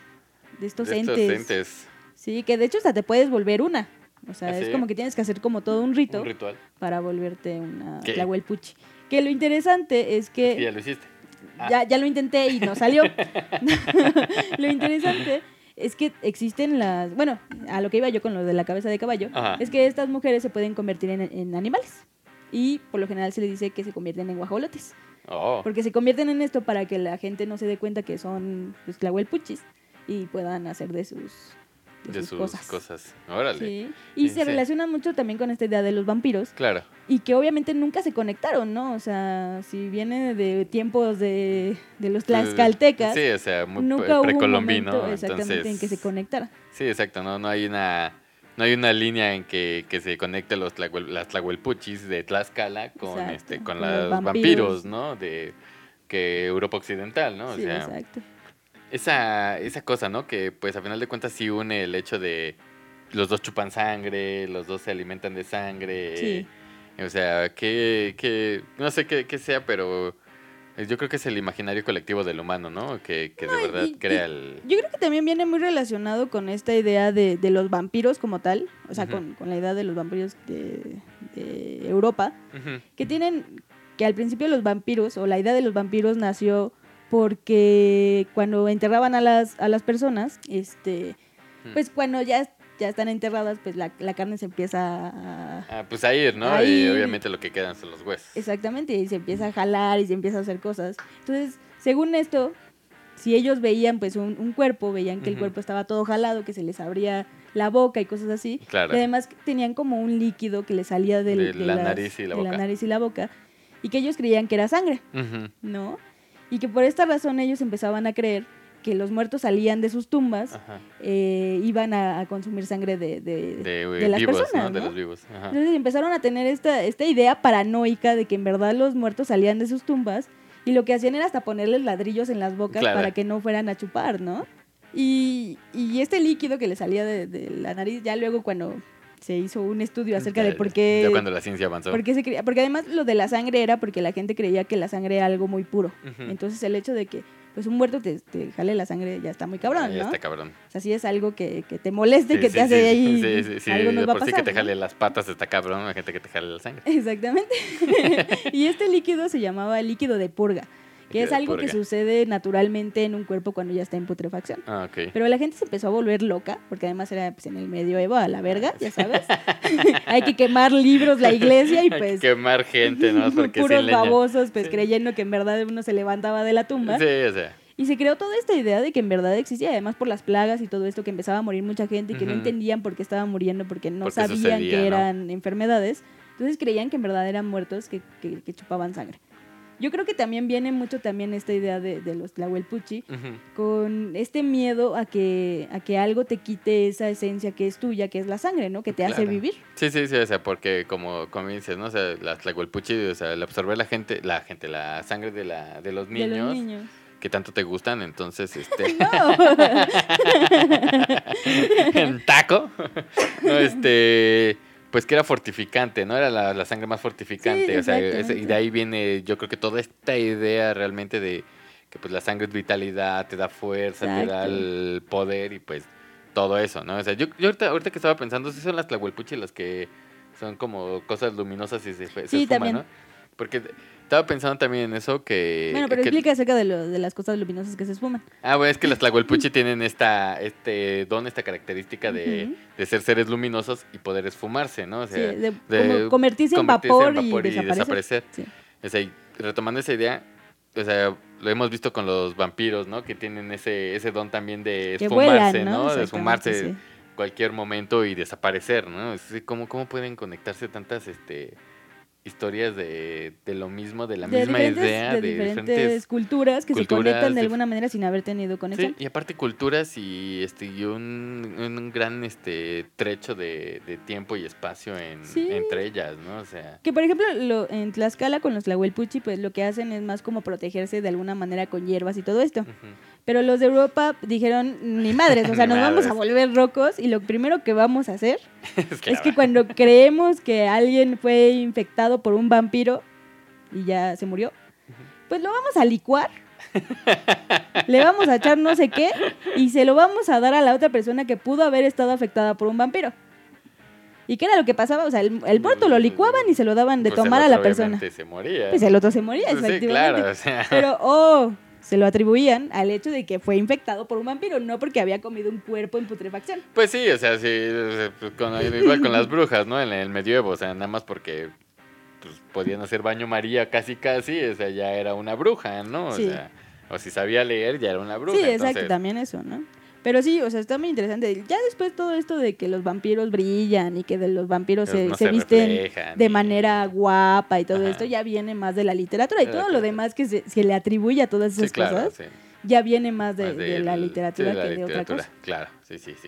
de estos De entes. estos entes. Sí, que de hecho hasta te puedes volver una. O sea, ¿Ah, es sí? como que tienes que hacer como todo un rito Un ritual. para volverte una. Tlahuelpuchi. Que lo interesante es que Es que ya lo hiciste. Ah. ya, ya lo intenté y no salió. lo interesante es que existen las... Bueno, a lo que iba yo con lo de la cabeza de caballo, Ajá. es que estas mujeres se pueden convertir en, en animales. Y por lo general se les dice que se convierten en guajolotes. Oh. Porque se convierten en esto para que la gente no se dé cuenta que son los tlahuelpuchis y puedan hacer de sus, de De sus sus cosas. cosas. Órale. Sí. Y Sí, se sí. relacionan mucho también con esta idea de los vampiros Claro. y que obviamente nunca se conectaron, ¿no? O sea, si viene de tiempos de, de los tlaxcaltecas, Sí, o sea, muy nunca hubo un precolombino. momento exactamente entonces, en que se conectaran. Sí, exacto, no, no hay una no hay una línea en que, que se conecte los tlahuel- las tlahuelpuchis de Tlaxcala con Exacto, este con, con los los vampiros, vampiros. ¿no? De que Europa Occidental, ¿no? O sí, sea, exacto. Esa esa cosa, ¿no? Que pues a final de cuentas sí une el hecho de los dos chupan sangre, los dos se alimentan de sangre. Sí. O sea, que, que no sé qué, sea, pero yo creo que es el imaginario colectivo del humano, ¿no? Que, que No, de verdad y- crea el... Yo creo que también viene muy relacionado con esta idea de, de los vampiros como tal, o sea, con, con la idea de los vampiros de, de Europa, que tienen que al principio los vampiros, o la idea de los vampiros nació porque cuando enterraban a las, a las personas, este, pues cuando ya, ya están enterradas, pues la, la carne se empieza a... Ah, pues a ir, ¿no? A Y obviamente lo que quedan son los huesos. Exactamente, y se empieza a jalar y se empieza a hacer cosas. Entonces, según esto, si ellos veían pues un, un cuerpo, veían que el cuerpo estaba todo jalado, que se les abría la boca y cosas así, Claro. y además tenían como un líquido que les salía del- De de la las- nariz y la de boca. nariz y la boca, y que ellos creían que era sangre. ¿no? Y que por esta razón ellos empezaban a creer que los muertos salían de sus tumbas, eh, iban a, a consumir sangre de, de- De, de las vivos, personas, ¿no? Los vivos. Ajá. Entonces empezaron a tener esta, esta idea paranoica de que en verdad los muertos salían de sus tumbas y lo que hacían era hasta ponerles ladrillos en las bocas Claro. para que no fueran a chupar, ¿no? Y, y este líquido que le salía de la nariz, ya luego cuando se hizo un estudio acerca de Ya- por qué, Ya cuando la ciencia avanzó. por qué se creía, porque además lo de la sangre era porque la gente creía que la sangre era algo muy puro. Entonces el hecho de que pues un muerto te, te jale la sangre ya está muy cabrón, Ya ¿no? está cabrón. O sea, si es algo que, que te moleste, Sí, que sí, te hace sí, ahí Sí, sí, sí. algo nos de va a por sí pasar, que te ¿no? jale las patas está cabrón, la gente que te jale la sangre. Exactamente. y este líquido se llamaba líquido de purga, que es algo que sucede naturalmente en un cuerpo cuando ya está en putrefacción. Ah. Pero la gente se empezó a volver loca, porque además era pues, en el medioevo a la verga, ya sabes. Hay que quemar libros, la iglesia y Hay que pues quemar gente, ¿no? Porque puros babosos pues Sí. creyendo que en verdad uno se levantaba de la tumba. Sí, o sea. Y se creó toda esta idea de que en verdad existía, además por las plagas y todo esto, que empezaba a morir mucha gente y que no entendían por qué estaban muriendo, porque no Porque sabían sucedía, que ¿no? eran enfermedades. Entonces creían que en verdad eran muertos que, que- que chupaban sangre. Yo creo que también viene mucho también esta idea de, de los Tlahuelpuchi, con este miedo a que, a que algo te quite esa esencia que es tuya, que es la sangre, ¿no? Que te hace vivir. Sí, sí, sí, o sea, porque como, como dices, ¿no? O sea, la tlahuelpuchi, o sea, el absorber la gente, la gente, la sangre de, la, de los De niños, los niños. que tanto te gustan, entonces, este, en taco, no, este, pues que era fortificante, ¿no? Era la, la sangre más fortificante, Sí, o sea, y de ahí viene, yo creo que toda esta idea realmente de que pues la sangre es vitalidad, te da fuerza, te da el poder y pues todo eso, ¿no? O sea, yo, yo ahorita, ahorita que estaba pensando, sí son las tlahuelpuchi las que son como cosas luminosas y se, se Sí, esfuman. ¿no? Porque estaba pensando también en eso que... bueno, pero que- explica acerca de, lo, de las cosas luminosas que se esfuman. Ah, bueno, es que las tlahuelpuchi tienen esta, este don, esta característica de, de ser seres luminosos y poder esfumarse, ¿no? O Sí, sea, de, de convertirse, en vapor, en vapor y, y desaparecer. desaparecer. Sí. O sea, y retomando esa idea, o sea, lo hemos visto con los vampiros, ¿no? Que tienen ese, ese don también de esfumarse, vuelan, ¿no? ¿no? De esfumarse sí. cualquier momento y desaparecer, ¿no? ¿cómo, ¿Cómo pueden conectarse tantas este, historias de, de lo mismo, de la de misma idea, de de, diferentes, diferentes... culturas que se conectan de alguna manera sin haber tenido conexión. Sí, y aparte culturas y, este, y un, un gran este, trecho de, de tiempo y espacio en, Sí. entre ellas, ¿no? O sea... Que por ejemplo, lo, en Tlaxcala con los Tlahuelpuchi, pues lo que hacen es más como protegerse de alguna manera con hierbas y todo esto. Pero los de Europa dijeron, ni madres, o sea, nos vamos a volver locos y lo primero que vamos a hacer es que, es la que cuando creemos que alguien fue infectado por un vampiro y ya se murió, pues lo vamos a licuar, le vamos a echar no sé qué y se lo vamos a dar a la otra persona que pudo haber estado afectada por un vampiro. ¿Y qué era lo que pasaba? O sea, el, el muerto lo licuaban y se lo daban de pues, tomar a la persona. se moría. Pues el otro se moría, Pues sí, efectivamente. claro, o sea... Pero, oh, se lo atribuían al hecho de que fue infectado por un vampiro, no porque había comido un cuerpo en putrefacción. Pues sí, o sea, sí, pues, con- igual con las brujas, ¿no? En el medievo, o sea, nada más porque pues, podían hacer baño María casi casi, o sea, ya era una bruja, ¿no? O Sí. sea, o si sabía leer, ya era una bruja. sí, exacto, entonces, también eso, ¿no? Pero sí, o sea, está muy interesante. Ya después todo esto de que los vampiros brillan y que de los vampiros se, no se visten reflejan de y- manera guapa y todo Ajá. esto, ya viene más de la literatura. Y De la todo lo literatura. demás que se, se le atribuye a todas Sí, esas claro, cosas, sí. ya viene más de, Más de la del- literatura de la que de otra literatura, cosa. Claro, sí, sí, sí.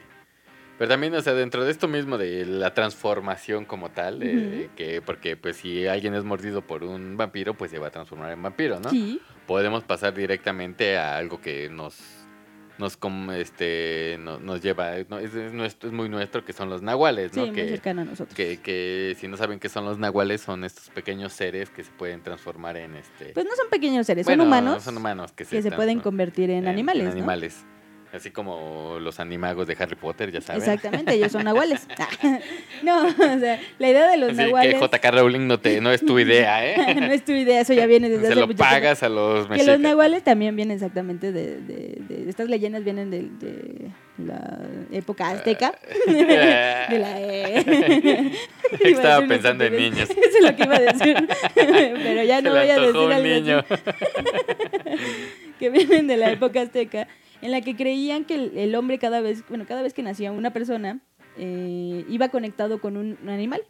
Pero también, o sea, dentro de esto mismo de la transformación como tal, Ujú. que porque pues si alguien es mordido por un vampiro, pues se va a transformar en vampiro, ¿no? Sí, Podemos pasar directamente a algo que nos nos com- este no- nos lleva no, es, es nuestro, es muy nuestro que son los nahuales, sí, ¿no? muy que, cercano a nosotros. que, que si no saben qué son los nahuales son estos pequeños seres que se pueden transformar en este Pues no son pequeños seres, bueno, son humanos son humanos que se, que se pueden convertir en, animales, en animales. Así como los animagos de Harry Potter, ya saben. Exactamente, ellos son nahuales. no, o sea, la idea de los Así nahuales que JK Rowling no, te, no es tu idea, ¿eh? no es tu idea, eso ya viene desde Se hace lo mucho tiempo. pagas a los Que los mexicas. nahuales también vienen exactamente de, de- de- estas leyendas vienen de, de la época azteca. de la eh, Estaba pensando en niños. Eso es lo que iba a decir. Pero ya no Se le voy a decir algo niño. que vienen de la época azteca, en la que creían que el, el hombre cada vez, bueno, cada vez que nacía una persona, eh, iba conectado con un, un animal.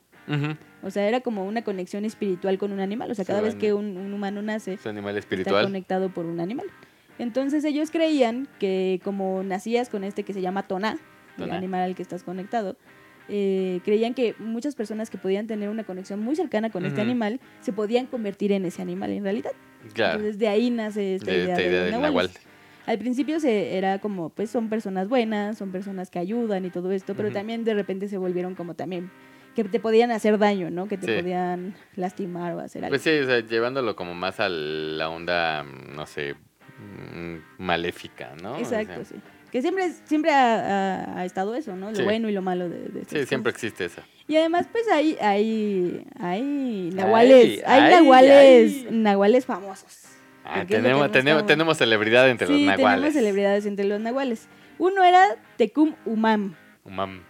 O sea, era como una conexión espiritual con un animal. O sea, Sí, cada vez que un, un humano nace, animal está espiritual. conectado por un animal. Entonces ellos creían que como nacías con este que se llama Toná, el animal al que estás conectado, eh, creían que muchas personas que podían tener una conexión muy cercana con este animal se podían convertir en ese animal en realidad. Claro. Entonces de ahí nace esta de idea, de del nahuales. nahual. Al principio se era como, pues son personas buenas, son personas que ayudan y todo esto, pero también de repente se volvieron como también que te podían hacer daño, ¿no? Que te Sí. podían lastimar o hacer algo. Pues sí, o sea, llevándolo como más a la onda, no sé, mm, maléfica, ¿no? O Exacto, sea, sí. Que siempre, siempre ha, ha- ha estado eso, ¿no? Lo Sí. bueno y lo malo de, de Sí, siempre cosas. existe eso. Y además, pues hay, hay, hay nahuales, hay, ay, nahuales, ay. nahuales famosos. Ah, tenemos, tenemos, tenemos celebridad entre los nahuales. tenemos celebridades entre los nahuales. Uno era Tecum Umam, Umam.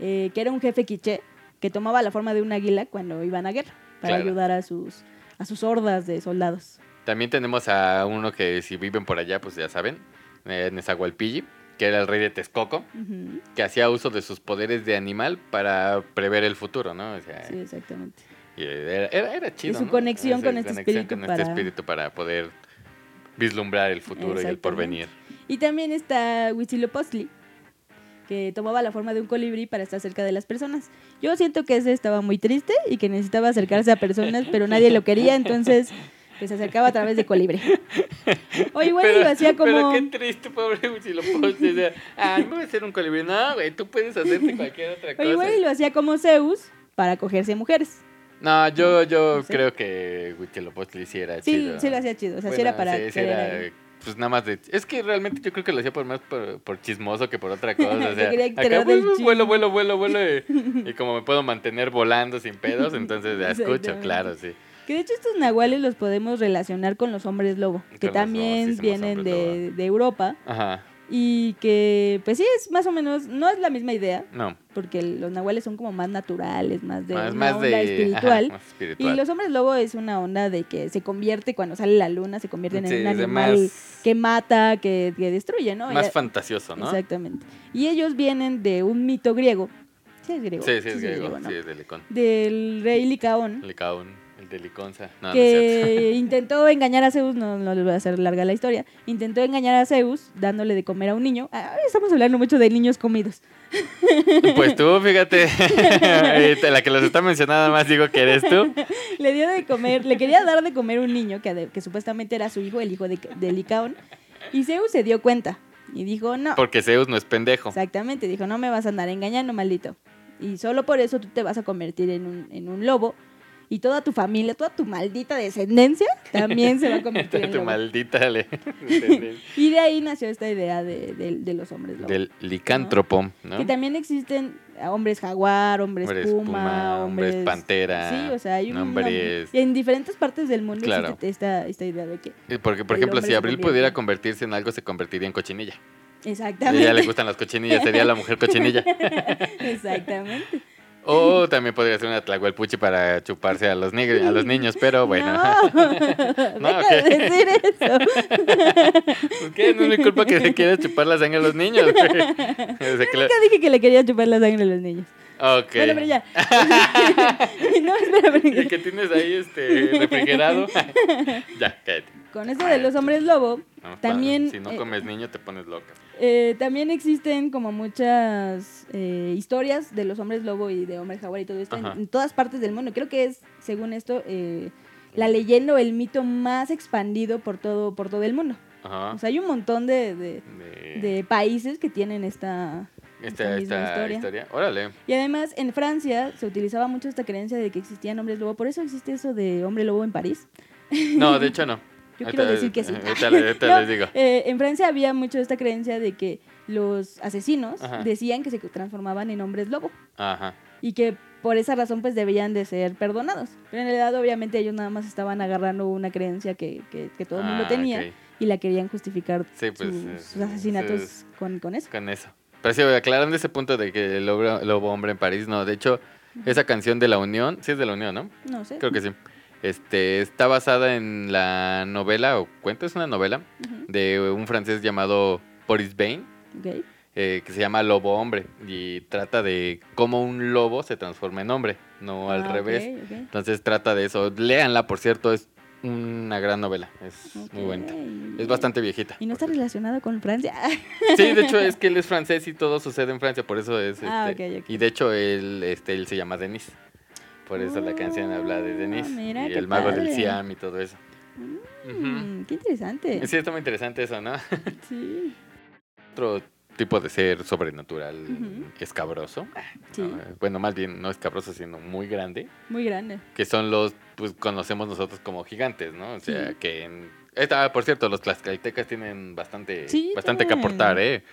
eh, que era un jefe quiché que tomaba la forma de un águila cuando iban a guerra para Claro. ayudar a sus, a sus hordas de soldados. También tenemos a uno que si viven por allá, pues ya saben, eh, Nezahualpilli, que era el rey de Texcoco, que hacía uso de sus poderes de animal para prever el futuro, ¿no? O sea, Sí, exactamente. Y era, era, era chido, su ¿no? conexión Esa con este espíritu con para- este espíritu para poder vislumbrar el futuro y el porvenir. Y también está Huitzilopochtli, que tomaba la forma de un colibrí para estar cerca de las personas. Yo siento que ese estaba muy triste y que necesitaba acercarse a personas, pero nadie lo quería, entonces pues, se acercaba a través de colibrí. O igual y lo hacía Pero como... qué triste, pobre Huitzilopochtli. O sea, ah, me voy a hacer un colibrí. No, güey, tú puedes hacerte cualquier otra O cosa. igual y lo hacía como Zeus para cogerse mujeres. No, yo, yo creo que Huitzilopochtli sí era Sí, chido. sí lo hacía chido. O sea, sí Bueno, era para... sí, sí era, pues nada más de... Es que realmente yo creo que lo hacía por más por, por chismoso que por otra cosa. O Se sea, acá vuelo, vuelo, vuelo, vuelo, vuelo. Y, y como me puedo mantener volando sin pedos, entonces ya escucho, claro, sí. Que de hecho estos nahuales los podemos relacionar con los hombres lobo, que también sí, vienen de, de Europa Ajá. Y que, pues sí, es más o menos, no es la misma idea, No, porque los nahuales son como más naturales, más de más, una más onda de... espiritual. ajá, más Y los hombres lobo es una onda de que se convierte cuando sale la luna, se convierten Sí, en un animal más, que mata, que, que destruye, ¿no? más Ya- fantasioso, ¿no? Exactamente. Y ellos vienen de un mito griego. Sí, es griego. Sí, sí, es griego. ¿no? Sí, es de Licón. Del rey Licaón, Licaón, el de Liconza. No, no que intentó engañar a Zeus, no, no les voy a hacer larga la historia, intentó engañar a Zeus dándole de comer a un niño. Ah, estamos hablando mucho de niños comidos. Pues tú, fíjate, la que los está mencionando más digo que eres tú. Le dio de comer, le quería dar de comer un niño que, que supuestamente era su hijo, el hijo de, de Licaón. Y Zeus se dio cuenta y dijo, no, Porque Zeus no es pendejo. exactamente, dijo, no me vas a andar engañando, maldito. Y solo por eso tú te vas a convertir en un, en un lobo. Y toda tu familia, toda tu maldita descendencia también se va a convertir en tu lobo. maldita le- Y de ahí nació esta idea de, de- de los hombres lobo. del licántropo, ¿no? Que también existen hombres jaguar, hombres, Hombres puma, puma, hombres hombres pantera, Sí, o sea, hay un hombres- y en diferentes partes del mundo Claro. existe esta, esta idea de que Eh, Porque, por el ejemplo, hombre si se Abril convierte. pudiera convertirse en algo, se convertiría en cochinilla. A exactamente ella le gustan las cochinillas, sería la mujer cochinilla. exactamente. O también podría ser una tlahuelpuchi para chuparse a los, a los niños, pero bueno. No, No, ¿qué? decir eso. Pues qué, no es mi culpa que se quiera chupar la sangre a los niños. güey. O sea, que le- Nunca dije que le quería chupar la sangre a los niños. Ok. Bueno, pero ya. no, espera, El pero que tienes ahí este refrigerado. ya, cállate. con esto de los hombres lobo, No, También, Si no eh, comes niño, te pones loca. Eh, también existen como muchas eh, historias de los hombres lobo y de hombres jaguar y todo esto en, todas partes del mundo. Creo que es, según esto, eh, la leyenda o el mito más expandido por todo, por todo el mundo. Ajá. O sea, hay un montón de, de- De, de países que tienen esta... esta, misma esta historia. historia. Órale. Y además, en Francia se utilizaba mucho esta creencia de que existían hombres lobo. Por eso existe eso de hombre lobo en París. No, de hecho no. Yo quiero decir que sí. Ahorita, ahorita No, les digo. Eh, en Francia había mucho esta creencia de que los asesinos Ajá. decían que se transformaban en hombres lobo Ajá. y que por esa razón pues debían de ser perdonados. Pero en realidad obviamente ellos nada más estaban agarrando una creencia que, que- que todo el mundo Ah, tenía y la querían justificar Sí, pues, sus, eh, sus asesinatos es- con, con eso. Con eso. Pero sí, aclarando ese punto de que el lobo, lobo hombre en París, no. De hecho, esa canción de la Unión, sí es de la Unión, ¿no? No sé. Creo que sí. Este, está basada en la novela, o cuento, es una novela, de un francés llamado Boris Bain, eh, que se llama Lobo Hombre, y trata de cómo un lobo se transforma en hombre, no al Ah, ok, revés. Entonces trata de eso. Léanla, por cierto, es una gran novela, es muy bien. Es bastante viejita. ¿Y no está cierto. relacionado con Francia? Sí, de hecho es que él es francés y todo sucede en Francia, por eso es. Ah, este, ok. Y de hecho él, este, él se llama Denis. Por eso la canción habla de Oh, Denis mira, y el mago del. Siam y todo eso. Mm, qué interesante. Sí, está muy interesante eso, ¿no? Sí. Otro tipo de ser sobrenatural escabroso. Sí. ¿no? Bueno, más bien no escabroso, sino muy grande. Muy grande. Que son los, pues conocemos nosotros como gigantes, ¿no? O sea, Sí. que en... Esta, por cierto, los tlaxcaltecas tienen bastante, Sí, bastante que aportar, ¿eh?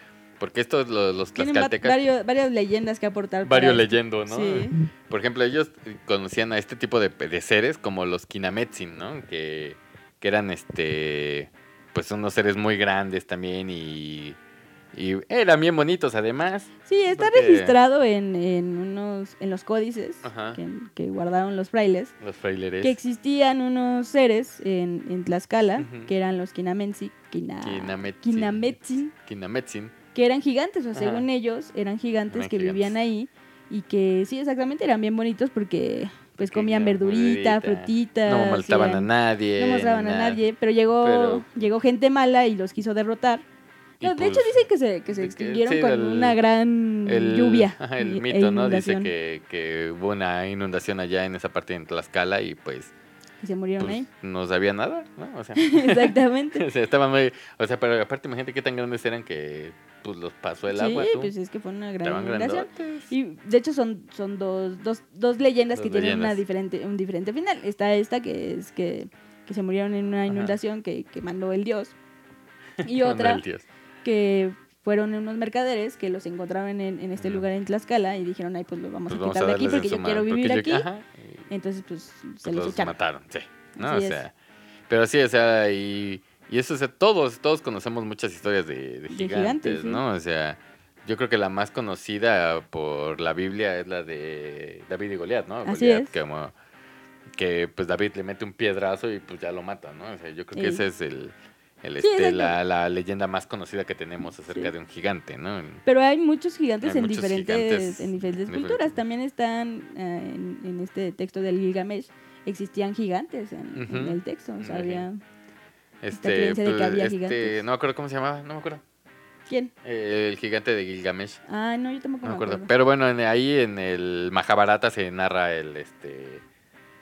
Porque estos, los, los tlaxcaltecas, varios, varias leyendas que aportar. varios leyendo, ¿no? Sí. Por ejemplo, ellos conocían a este tipo de, de seres como los Kinametsin, ¿no? Que, que eran este pues unos seres muy grandes también y, y eran bien bonitos además. Sí, está Porque- registrado en, en unos en los códices que, que guardaron los frailes Los fraileres. que existían unos seres en, en Tlaxcala que eran los Kinametsin. Kinametsin, Kinametsin. Que eran gigantes, o sea, Ajá. según ellos eran gigantes Eran que gigantes. vivían ahí y que sí, exactamente, eran bien bonitos porque pues Porque comían verdurita, verdurita, frutita. No molestaban a nadie. No mostraban ni a nadie, pero llegó, Pero- llegó gente mala y los quiso derrotar. No, de pues, hecho dicen que se, que se extinguieron sí, con el- una gran El, lluvia. ajá, el y- e mito, ¿no? Dice que, que hubo una inundación allá en esa parte de Tlaxcala y pues, y se murieron pues ahí. no sabía nada, ¿no? O sea, Exactamente. o sea, estaban muy... O sea, pero aparte imagínate qué tan grandes eran que pues los pasó el sí, agua. tú. pues es que fue una gran inundación. Y de hecho son, son dos, dos, dos leyendas Dos que tienen una diferente, un diferente final. Está esta que es que, que se murieron en una Ajá. inundación que, que mandó el dios. Y otra dios. que fueron unos mercaderes que los encontraron en, en este lugar en Tlaxcala y dijeron, ay, pues los vamos Pues a vamos quitar de aquí porque yo quiero vivir aquí. ajá, Entonces, pues se pues los los mataron, sí. ¿no? Así o es. sea, pero sí, o sea, y, Y eso es, todos, todos conocemos muchas historias de, de gigantes, gigantes, sí. ¿no? O sea, yo creo que la más conocida por la Biblia es la de David y Goliat, ¿no? Así Goliat, es. Que, como- que, pues David le mete un piedrazo y pues ya lo mata, ¿no? O sea, yo creo que ese es el, el, este, la, la leyenda más conocida que tenemos acerca Sí. de un gigante, ¿no? Pero hay muchos gigantes Hay en muchos diferentes, gigantes en diferentes en culturas. diferentes- También están eh, en, en este texto del Gilgamesh, existían gigantes en, el texto. O sea, Ujú. había... Este, creencia de que pues, había este, no me acuerdo cómo se llamaba, no me acuerdo. ¿Quién? El gigante de Gilgamesh. Ah, no, yo tampoco No me acuerdo. acuerdo. Pero bueno, en- ahí en el Mahabharata se narra el este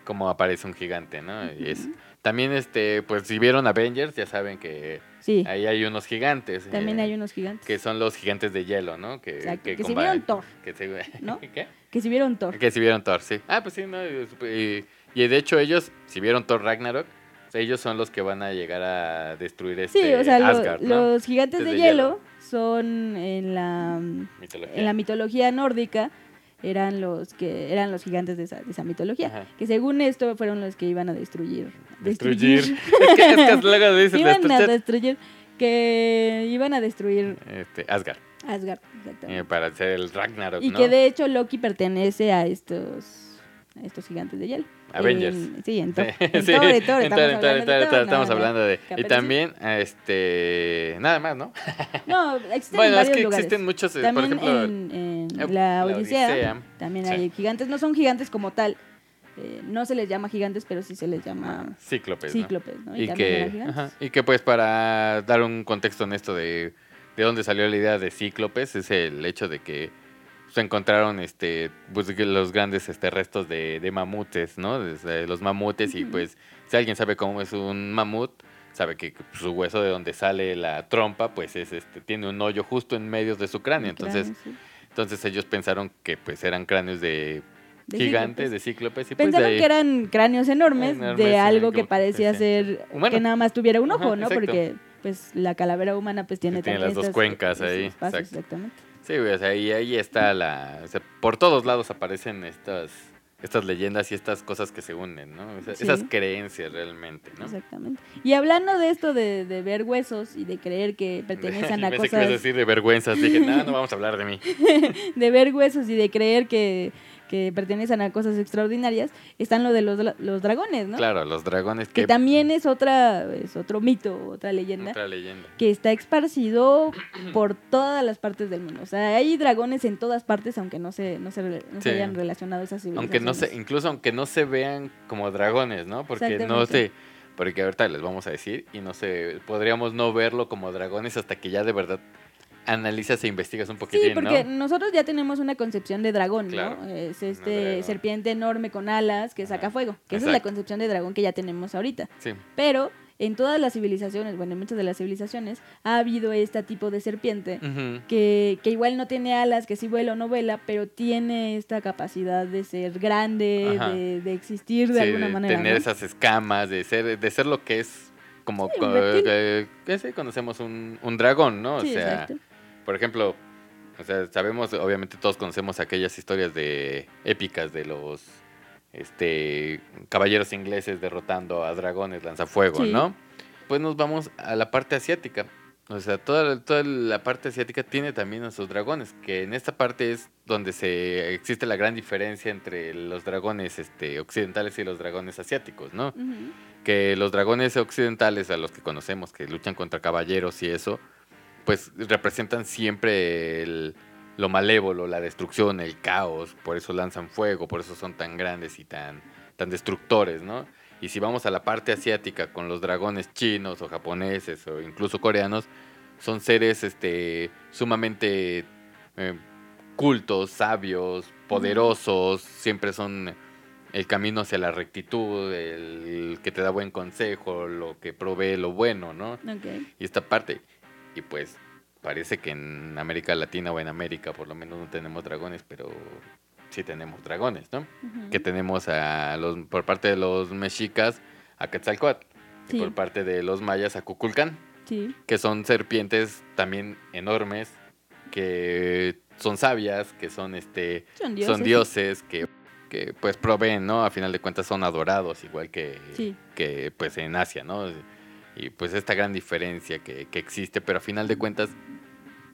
cómo aparece un gigante, ¿no? Y es también este pues si vieron Avengers ya saben que Sí, ahí hay unos gigantes. también eh, hay unos gigantes. que son los gigantes de hielo, ¿no? Que Exacto, que si vieron Thor, que ¿no? ¿Qué? que si vieron Thor. Que si vieron Thor, sí. Ah, pues sí, ¿no? Y, y de hecho ellos, si vieron Thor Ragnarok, ellos son los que van a llegar a destruir este Sí, o sea, lo- Asgard, ¿no? los gigantes de hielo, hielo. son en la, Mitología. en la mitología nórdica eran los que eran los gigantes de esa, de esa mitología Ajá. que según esto fueron los que iban a destruir Destruir. es que, es que luego dicen iban a destruir, que iban a destruir este, Asgard. Asgard eh, exactamente. para hacer el Ragnarok, y ¿no? que de hecho Loki pertenece a estos a estos gigantes de hielo Avengers. En- sí en Sí, en sí, Thor, Thor, estamos hablando de Thor, Thor, estamos no, hablando de... Y también, este... Nada más, ¿no? no existen Bueno, es que lugares existen muchos, eh, por También ejemplo... en, en eh, la, la Odisea, también sí. hay gigantes. No son gigantes como tal. eh, no se les llama gigantes, pero sí se les llama Cíclopes, cíclopes, ¿no? Y que, ajá, y que pues para dar un contexto en esto de, de dónde salió la idea de cíclopes es el hecho de que se encontraron este pues, los grandes este restos de, de mamutes, ¿no? Desde los mamutes y pues si alguien sabe cómo es un mamut, sabe que su hueso de donde sale la trompa pues es este tiene un hoyo justo en medio de su cráneo, entonces cráneo, sí. entonces ellos pensaron que pues eran cráneos de, De gigantes, cíclopes. de cíclopes y pues de Pensaron ahí- que eran cráneos enormes, Enormes, de algo que parecía sí, ser humano. que nada más tuviera un Ajá, ojo, ¿no? exacto. Porque pues la calavera humana pues tiene, tiene las dos cuencas ahí, espacios, exacto. exactamente. Sí, güey, o sea, y ahí está la... o sea, por todos lados aparecen estas, estas leyendas y estas cosas que se unen, ¿no? O sea, Sí. Esas creencias realmente, ¿no? Exactamente. Y hablando de esto de, de ver huesos y de creer que pertenecen a Pensé que ibas a cosas decir de vergüenzas. Dije, no, no vamos a hablar de mí. de ver huesos y de creer que, que pertenecen a cosas extraordinarias, están lo de los, los dragones, ¿no? Claro, los dragones Que que... también es otra es otro mito, otra leyenda Otra leyenda. que está esparcido por todas las partes del mundo. O sea, hay dragones en todas partes, aunque no se, no se, no se Sí. hayan relacionado esas civilizaciones. Aunque no se, incluso aunque no se vean como dragones, ¿no? Porque no se... Porque ahorita les vamos a decir y no sé, podríamos no verlo como dragones hasta que ya de verdad analizas e investigas un poquitín, Sí, porque ¿no? nosotros ya tenemos una concepción de dragón, Claro, ¿no? Es este serpiente enorme con alas que saca Ajá, fuego, que esa es la concepción de dragón que ya tenemos ahorita. Sí, Pero en todas las civilizaciones, bueno, en muchas de las civilizaciones, ha habido este tipo de serpiente que, que igual no tiene alas, que sí vuela o no vuela, pero tiene esta capacidad de ser grande, de, de existir de Sí, alguna de manera. tener ¿no? esas escamas, de ser, de ser lo que es como Sí, co- conocemos un, un dragón, ¿no? O sea, exacto. Por ejemplo, o sea, sabemos, obviamente todos conocemos aquellas historias de épicas de los este caballeros ingleses derrotando a dragones lanzafuegos, Sí. ¿no? Pues nos vamos a la parte asiática. O sea, toda, toda la parte asiática tiene también a sus dragones, que en esta parte es donde se existe la gran diferencia entre los dragones este, occidentales y los dragones asiáticos, ¿no? Que los dragones occidentales, a los que conocemos, que luchan contra caballeros y eso, pues representan siempre el- lo malévolo, la destrucción, el caos, por eso lanzan fuego, por eso son tan grandes y tan, tan destructores, ¿no? Y si vamos a la parte asiática con los dragones chinos o japoneses o incluso coreanos, son seres este, sumamente eh, cultos, sabios, poderosos, siempre son el camino hacia la rectitud, el que te da buen consejo, lo que provee lo bueno, ¿no? Ok. Y esta parte. Y pues parece que en América Latina o en América por lo menos no tenemos dragones, pero sí tenemos dragones, ¿no? Que tenemos a los, por parte de los mexicas a Quetzalcóatl. Y por parte de los mayas a Cuculcán, Sí. que son serpientes también enormes, que son sabias, que son este Son dioses. son dioses que, que, pues proveen, ¿no? A final de cuentas son adorados, igual que, Sí. que pues en Asia, ¿no? Y pues esta gran diferencia que, que existe, pero a final de cuentas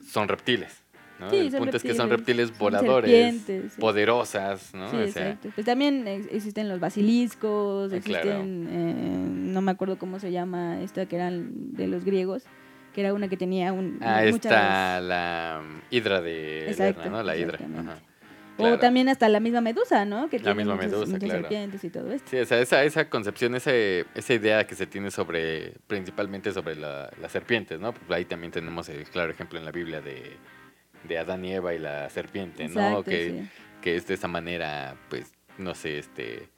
son reptiles. ¿no? Sí, el son punto es que son reptiles, son voladores, sí. poderosas, ¿no? Sí, O sea, exacto. Pues también ex- existen los basiliscos, Ah, existen, claro. eh, no me acuerdo cómo se llama, esta que eran de los griegos, que era una que tenía un, ah, muchas... está la um, hidra de Exacto, Lerna, ¿no? La hidra. O también hasta la misma medusa, ¿no? Que La tiene misma medusa, muchas claro. serpientes y todo esto. Sí, o sea, esa, esa concepción, ese, esa idea que se tiene sobre, principalmente sobre la- las serpientes, ¿no? Pues ahí también tenemos el claro ejemplo en la Biblia de, de Adán y Eva y la serpiente, ¿no? Que, sí. que es de esa manera, pues, no sé, este,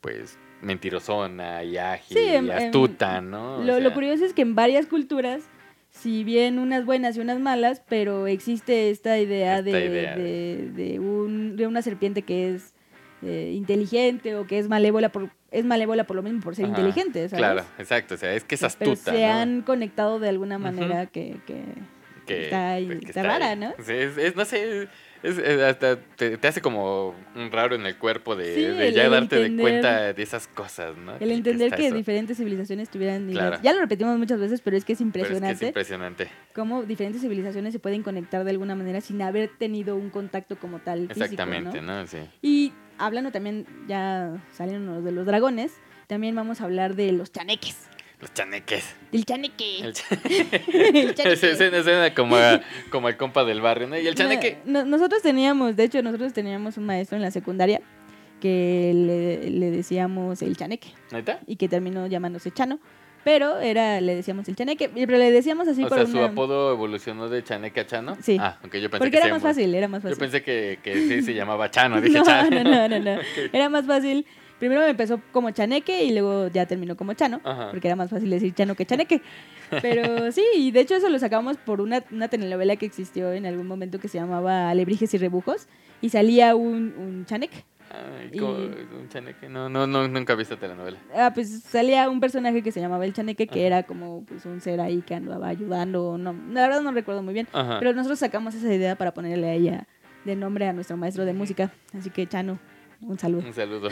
pues, mentirosona y ágil Sí, y astuta, ¿no? O Lo, lo curioso es que en varias culturas, si bien unas buenas y unas malas, pero existe esta idea, Esta de, idea de, de un, de una serpiente que es eh, inteligente o que es malévola por, es malévola por lo mismo por ser ajá, inteligente, ¿sabes? Claro, exacto, o sea, es que es Pero astuta, se ¿no? han conectado de alguna manera que, que que, está pues, que está rara, ahí. ¿no? Es, es- no sé, es, es hasta te, te hace como un raro en el cuerpo de, Sí, de el- ya darte de cuenta de esas cosas, ¿no? el entender que eso. diferentes civilizaciones tuvieran. Claro. Ya lo repetimos muchas veces, pero es que es Pero es que impresionante es impresionante. cómo diferentes civilizaciones se pueden conectar de alguna manera sin haber tenido un contacto como tal físico, Exactamente, ¿no? ¿no? Sí. Y hablando también, ya saliendo de los dragones, también vamos a hablar de los chaneques. Los chaneques. Del chaneque. El cha- El chaneque. Ese- ese- suena como, a- como el compa del barrio, ¿no? Y el chaneque. No- no- nosotros teníamos, de hecho, nosotros teníamos un maestro en la secundaria que le, le decíamos el chaneque ¿Neta? y que terminó llamándose Chano. Pero era, le decíamos el chaneque, pero le decíamos así o por sea, su una... apodo evolucionó de chaneque a chano. Sí. Ah, aunque yo pensé Porque que era se más fácil, era más fácil. Yo pensé que, que sí se llamaba chano, dije no, chano. no, no, no, no. Era más fácil. Primero me empezó como chaneque y luego ya terminó como chano, Ajá. porque era más fácil decir chano que chaneque. Pero sí, y de hecho eso lo sacamos por una, una telenovela que existió en algún momento que se llamaba Alebrijes y Rebujos y salía un, un chaneque. Ay, como Y- un chaneque. No, no, no, nunca he visto telenovela. Ah, pues salía un personaje que se llamaba el chaneque, que Ajá. era como pues, un ser ahí que andaba ayudando. No, la verdad no recuerdo muy bien. Ajá. Pero nosotros sacamos esa idea para ponerle a ella de nombre a nuestro maestro de música. Así que Chano, un saludo. Un saludo.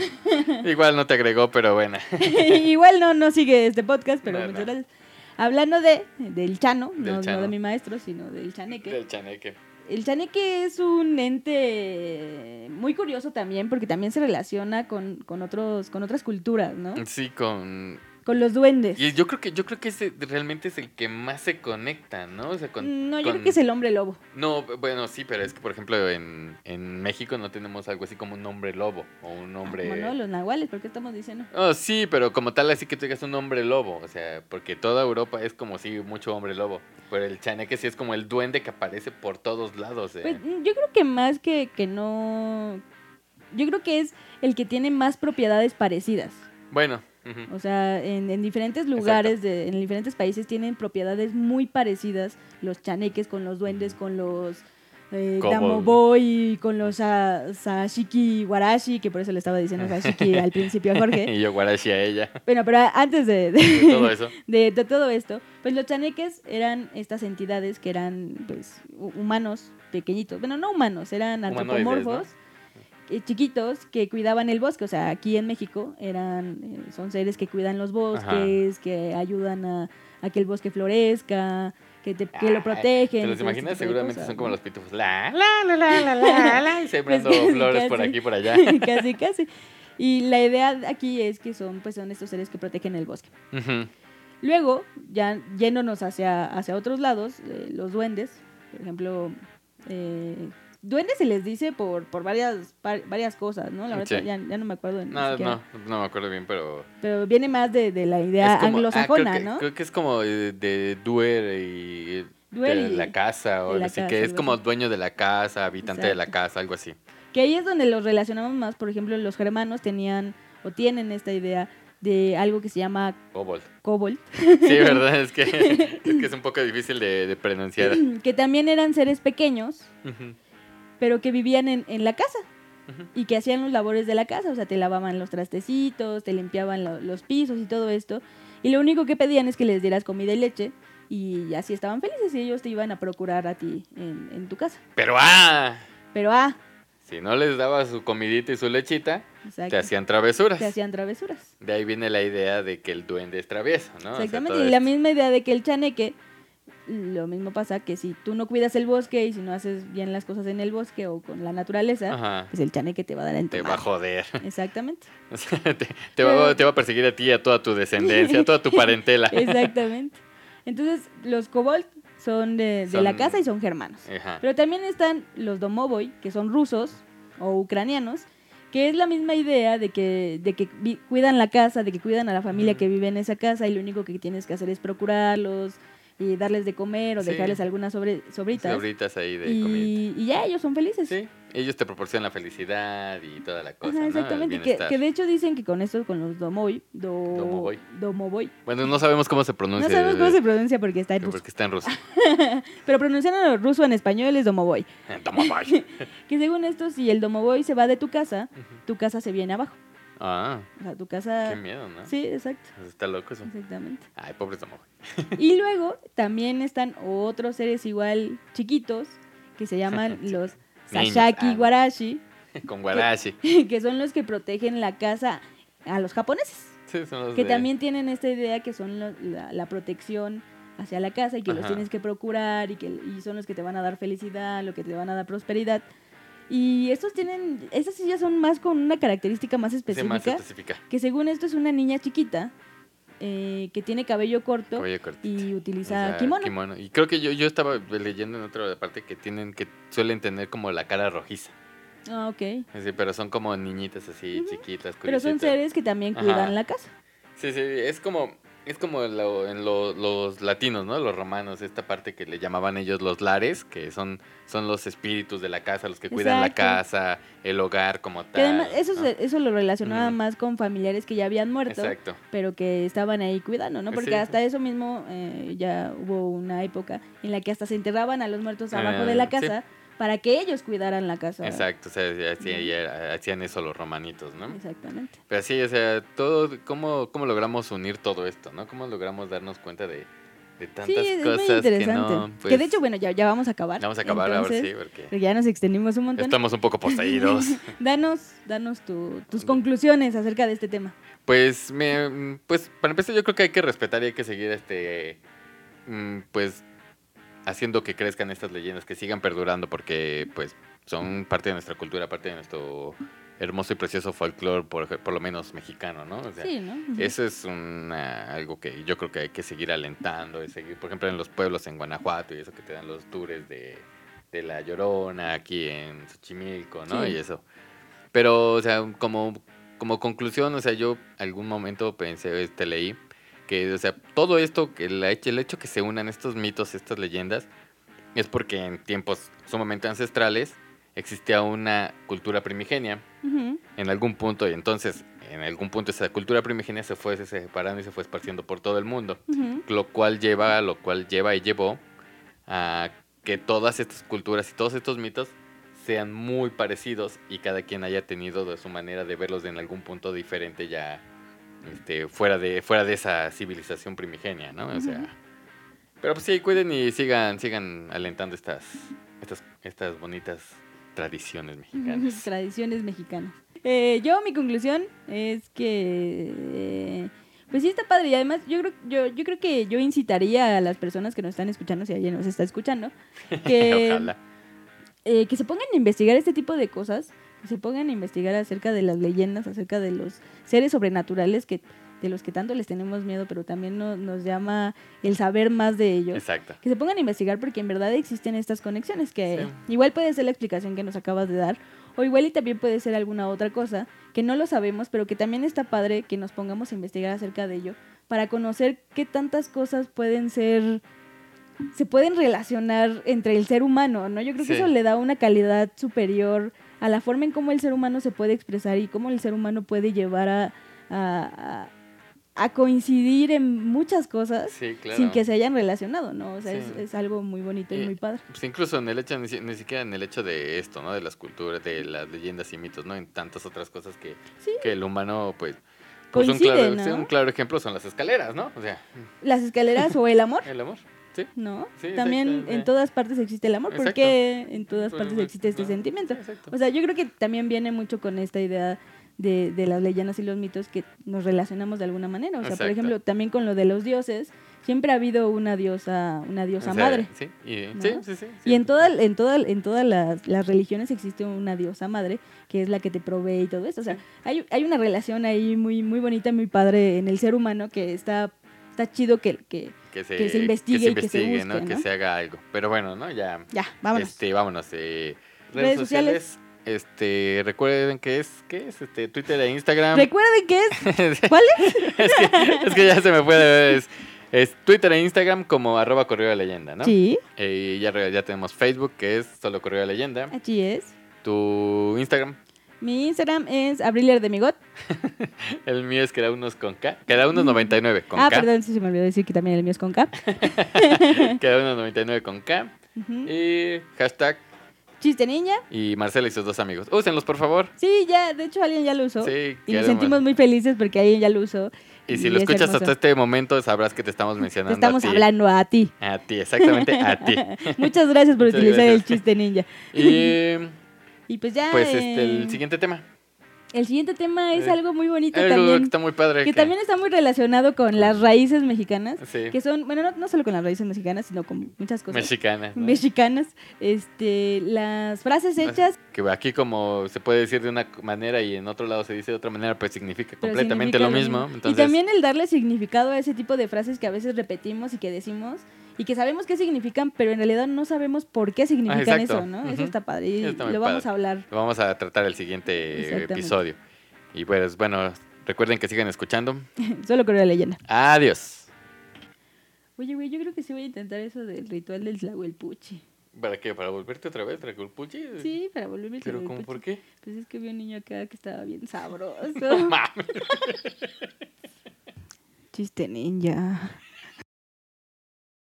Igual no te agregó, pero bueno. Igual no, no sigue este podcast, pero No, muchas no. Hablando de, del Chano, Del no, no Chano. de mi maestro, sino del Chaneque. Del chaneque. El Chaneque es un ente muy curioso también, porque también se relaciona con, con, otros, con otras culturas, ¿no? Sí, con. Con los duendes. Y yo creo que yo creo que ese realmente es el que más se conecta, ¿no? O sea, con. no, yo con- creo que es el hombre lobo. No, bueno, sí, pero es que por ejemplo en, en México no tenemos algo así como un hombre lobo o un hombre. Como no, los nahuales, ¿por qué estamos diciendo? Oh, sí, pero como tal así que tú digas un hombre lobo, o sea, porque toda Europa es como si mucho hombre lobo, pero el chaneque sí es como el duende que aparece por todos lados. eh. Pues yo creo que más que, que no... Yo creo que es el que tiene más propiedades parecidas. Bueno, O sea, en, en diferentes lugares, de, en diferentes países tienen propiedades muy parecidas. Los chaneques con los duendes, con los eh. Damoboy, con los sa- Sashiki Warashi, que por eso le estaba diciendo Sashiki al principio a Jorge. y yo guarashi a ella, Bueno, pero antes de, de- de todo eso. de, de todo esto, pues los chaneques eran estas entidades que eran pues hu- humanos pequeñitos, bueno, no humanos, eran antropomorfos, chiquitos que cuidaban el bosque, o sea, aquí en México eran eh, son seres que cuidan los bosques, que ayudan a, a que el bosque florezca, que, te- que lo Ay, protegen. ¿Te los imaginas? Seguramente cosas, son como ¿no? los pitufos. La, la, la, la, la, la, la, y sembrando Pues casi, flores por casi. aquí por allá. casi, casi. Y la idea aquí es que son, pues, son estos seres que protegen el bosque. Ujú. Luego, ya yéndonos hacia, hacia otros lados, eh, los duendes, por ejemplo, eh, duendes se les dice por, por varias, par- varias cosas, ¿no? La verdad Sí. ya, ya no me acuerdo. No, no, no me acuerdo bien, pero... Pero viene más de, de la idea como- ah, anglosajona, creo que, ¿no? Creo que es como de, de Duer y... Duer de la casa o así, que es como dueño de la casa, habitante de la casa, algo así. Que ahí es donde los relacionamos más. Por ejemplo, los germanos tenían o tienen esta idea de algo que se llama Kobold. kobold, Sí, verdad, es que, es que es un poco difícil de, de pronunciar. que también eran seres pequeños, Ujú, pero que vivían en, en la casa. y que hacían los labores de la casa, o sea, te lavaban los trastecitos, te limpiaban lo- los pisos y todo esto, y lo único que pedían es que les dieras comida y leche, y así estaban felices y ellos te iban a procurar a ti en, en tu casa. Pero ah, Pero ah, Si no les daba su comidita y su lechita, Exacto. te hacían travesuras. Te hacían travesuras. De ahí viene la idea de que el duende es travieso, ¿no? O sea, Exactamente. y la misma idea de que el chaneque, lo mismo pasa que si tú no cuidas el bosque y si no haces bien las cosas en el bosque o con la naturaleza, Ajá. pues el chaneque te va a dar en Te va a joder. Exactamente. O sea, te, te va, te va a perseguir a ti, y a toda tu descendencia, a toda tu parentela. Exactamente. Entonces, los kobold son de, de la casa y son germanos. Ajá. Pero también están los domovoy, que son rusos o ucranianos, que es la misma idea de que, de que cuidan la casa, de que cuidan a la familia que vive en esa casa y lo único que tienes que hacer es procurarlos y darles de comer o Sí. dejarles algunas sobre, sobritas. Sobritas ahí de. Y, y ya ellos son felices. Sí, ellos te proporcionan la felicidad y toda la cosa, Ajá, ¿no? Exactamente. Que, bienestar. que de hecho dicen que con esto, con los domovoy, do, Domovoy. domovoy, Bueno, no sabemos cómo se pronuncia. no sabemos cómo se pronuncia porque está en ruso. Porque está en ruso. Pero pronunciando ruso en español es domovoy. Domovoy. Que según esto, si el domovoy se va de tu casa, tu casa se viene abajo. Ah, O sea, tu casa... qué miedo, ¿no? Sí, exacto. Está loco eso. Exactamente. Ay, pobre Domovoy. Y luego también están otros seres igual chiquitos que se llaman los. Sashaki Ah. Warashi, Con Guarashi. que son los que protegen la casa a los japoneses. Sí, son los Que de- también tienen esta idea que son la, la protección hacia la casa y que los tienes que procurar y que y son los que te van a dar felicidad, lo que te van a dar prosperidad. Y estos tienen, estas ya son más con una característica más Sí, específica, más específica. que según esto es una niña chiquita eh, que tiene cabello corto Cabello y O utiliza sea, kimono. Y creo que yo, yo estaba leyendo en otra parte que tienen, que suelen tener como la cara rojiza. Ah, ok. Sí, pero son como niñitas así, chiquitas, Pero son curiositas. seres que también Ajá. cuidan la casa. Sí, sí, es como, es como lo- en lo- los latinos, ¿no? Los romanos, esta parte que le llamaban ellos los lares, que son, son los espíritus de la casa, los que cuidan la casa, el hogar como tal. Que además, eso, ¿no? se- eso lo relacionaba más con familiares que ya habían muerto, Exacto. pero que estaban ahí cuidando, ¿no? Porque Sí. hasta eso mismo eh, ya hubo una época en la que hasta se enterraban a los muertos abajo de Ah, la sí. Para que ellos cuidaran la casa. Exacto, o sea, ya hacían eso los romanitos, ¿no? Exactamente. Pero sí, o sea, todo, ¿cómo, cómo logramos unir todo esto, ¿no? ¿Cómo logramos darnos cuenta de, de tantas Sí, es cosas muy interesante. que no, que pues, de hecho, bueno, ya, ya vamos a acabar. vamos a acabar ahora Entonces, sí, porque porque ya nos extendimos un montón. estamos un poco poseídos. Danos, danos tu- tus conclusiones acerca de este tema. Pues, me, pues, para empezar, yo creo que hay que respetar y hay que seguir, este, mm, pues, haciendo que crezcan estas leyendas, que sigan perdurando, porque, pues, son parte de nuestra cultura, parte de nuestro hermoso y precioso folclore, por, por lo menos mexicano, ¿no? O sea, Sí, ¿no? Ujú. Eso es una- algo que yo creo que hay que seguir alentando, y seguir, por ejemplo, en los pueblos en Guanajuato y eso que te dan los tours de, de La Llorona, aquí en Xochimilco, ¿no? Sí. Y eso. Pero, o sea, como, como conclusión, o sea, yo algún momento pensé, este, leí, que, o sea, todo esto, que el hecho, el hecho que se unan estos mitos, estas leyendas, es porque en tiempos sumamente ancestrales existía una cultura primigenia en algún punto y entonces en algún punto esa cultura primigenia se fue separando y se fue esparciendo por todo el mundo, lo cual lleva, lo cual lleva y llevó a que todas estas culturas y todos estos mitos sean muy parecidos y cada quien haya tenido de su manera de verlos en algún punto diferente ya este, fuera de fuera de esa civilización primigenia, ¿no? O sea, pero pues sí, cuiden y sigan sigan alentando estas estas estas bonitas tradiciones mexicanas. Tradiciones mexicanas. Eh, yo, mi conclusión es que. eh, pues sí está padre. Y además, yo creo, yo, yo creo que yo incitaría a las personas que nos están escuchando, si alguien nos está escuchando, que, Ojalá. eh, que se pongan a investigar este tipo de cosas. Que se pongan a investigar acerca de las leyendas, acerca de los seres sobrenaturales que de los que tanto les tenemos miedo, pero también no- nos llama el saber más de ellos. Exacto. Que se pongan a investigar porque en verdad existen estas conexiones, que Sí. igual puede ser la explicación que nos acabas de dar, o igual y también puede ser alguna otra cosa que no lo sabemos, pero que también está padre que nos pongamos a investigar acerca de ello, para conocer qué tantas cosas pueden ser, se pueden relacionar entre el ser humano, ¿no? Yo creo que Sí. eso le da una calidad superior a la forma en cómo el ser humano se puede expresar y cómo el ser humano puede llevar a, a, coincidir en muchas cosas Sí, claro. sin que se hayan relacionado, ¿no? O sea, es, Sí. es algo muy bonito y Y- muy padre. Pues incluso en el hecho, ni, ni siquiera en el hecho de esto, ¿no? De las culturas, de las leyendas y mitos, ¿no? En tantas otras cosas que, Sí. que el humano, pues... pues un, Coincide, claro, ¿no? sí, un claro ejemplo son las escaleras, ¿no? O sea, Las escaleras o el amor. el amor. Sí. ¿no? Sí, También en todas partes existe el amor, porque en todas Pues, partes existe este no, sentimiento. exacto. O sea, yo creo que también viene mucho con esta idea de, de las leyendas y los mitos que nos relacionamos de alguna manera. O sea, por ejemplo, también con lo de los dioses, siempre ha habido una diosa, una diosa O sea, madre. Sí, y, ¿no? sí, sí, sí, Y en, sí. toda, en, toda, en todas las, las religiones existe una diosa madre, que es la que te provee y todo eso. O sea, hay, hay una relación ahí muy, muy bonita, muy padre en el ser humano que está, está chido que, que... que se, que se investigue y que se investigue, ¿no? busque, Que ¿no? se haga algo. Pero bueno, ¿no? Ya. Ya, vámonos. Este, vámonos. eh, Redes redes, sociales. sociales. Este, recuerden que es, ¿qué es? Este, Twitter e Instagram. Recuerden que es... ¿Cuál es? es, que, es que ya se me puede ver. Es, es Twitter e Instagram como arroba correo de leyenda, ¿no? Sí, Eh, ya, ya tenemos Facebook, que es solo correo de leyenda. así es. Tu Instagram. Mi Instagram es Abriler de Migot. El mío es que da unos con K. Que da unos 99 con ah, K. perdón, sí se me olvidó decir que también el mío es con K. Que da unos 99 con K. Y hashtag Chiste niña. y Marcela y sus dos amigos. Úsenlos, por favor. Sí, ya, de hecho alguien ya lo usó. Sí, y nos sentimos muy felices porque alguien ya lo usó. Y si y lo es escuchas hermoso. hasta este momento, sabrás que te estamos Te mencionando. estamos a ti. hablando a ti. A ti, exactamente a ti. Muchas gracias por Muchas utilizar gracias. el chiste ninja. Y Y pues ya. pues eh, este, el siguiente tema. el siguiente tema es Eh, algo muy bonito Algo que también. está muy padre. Que también está muy relacionado con las raíces mexicanas. Sí. Que son, bueno, no, no solo con las raíces mexicanas, sino con muchas cosas. Mexicanas. ¿no? mexicanas. Este, las frases hechas. Que aquí como se puede decir de una manera y en otro lado se dice de otra manera, pues significa pero completamente significa lo mismo. Y Entonces, también el darle significado a ese tipo de frases que a veces repetimos y que decimos y que sabemos qué significan, pero en realidad no sabemos por qué significan exacto. eso, ¿no? Eso está padre y está lo vamos padre. a hablar. lo vamos a tratar el siguiente episodio. Y pues bueno, recuerden que sigan escuchando. Solo creo la leyenda. Adiós. Oye, güey, yo creo que sí voy a intentar eso del ritual del Tlahuelpuchi. ¿Para qué? ¿Para volverte otra vez, Draculpuchi? Sí, para volverme ¿Pero cómo por qué? Pues es que vi un niño acá que estaba bien sabroso. No mames. Chiste ninja.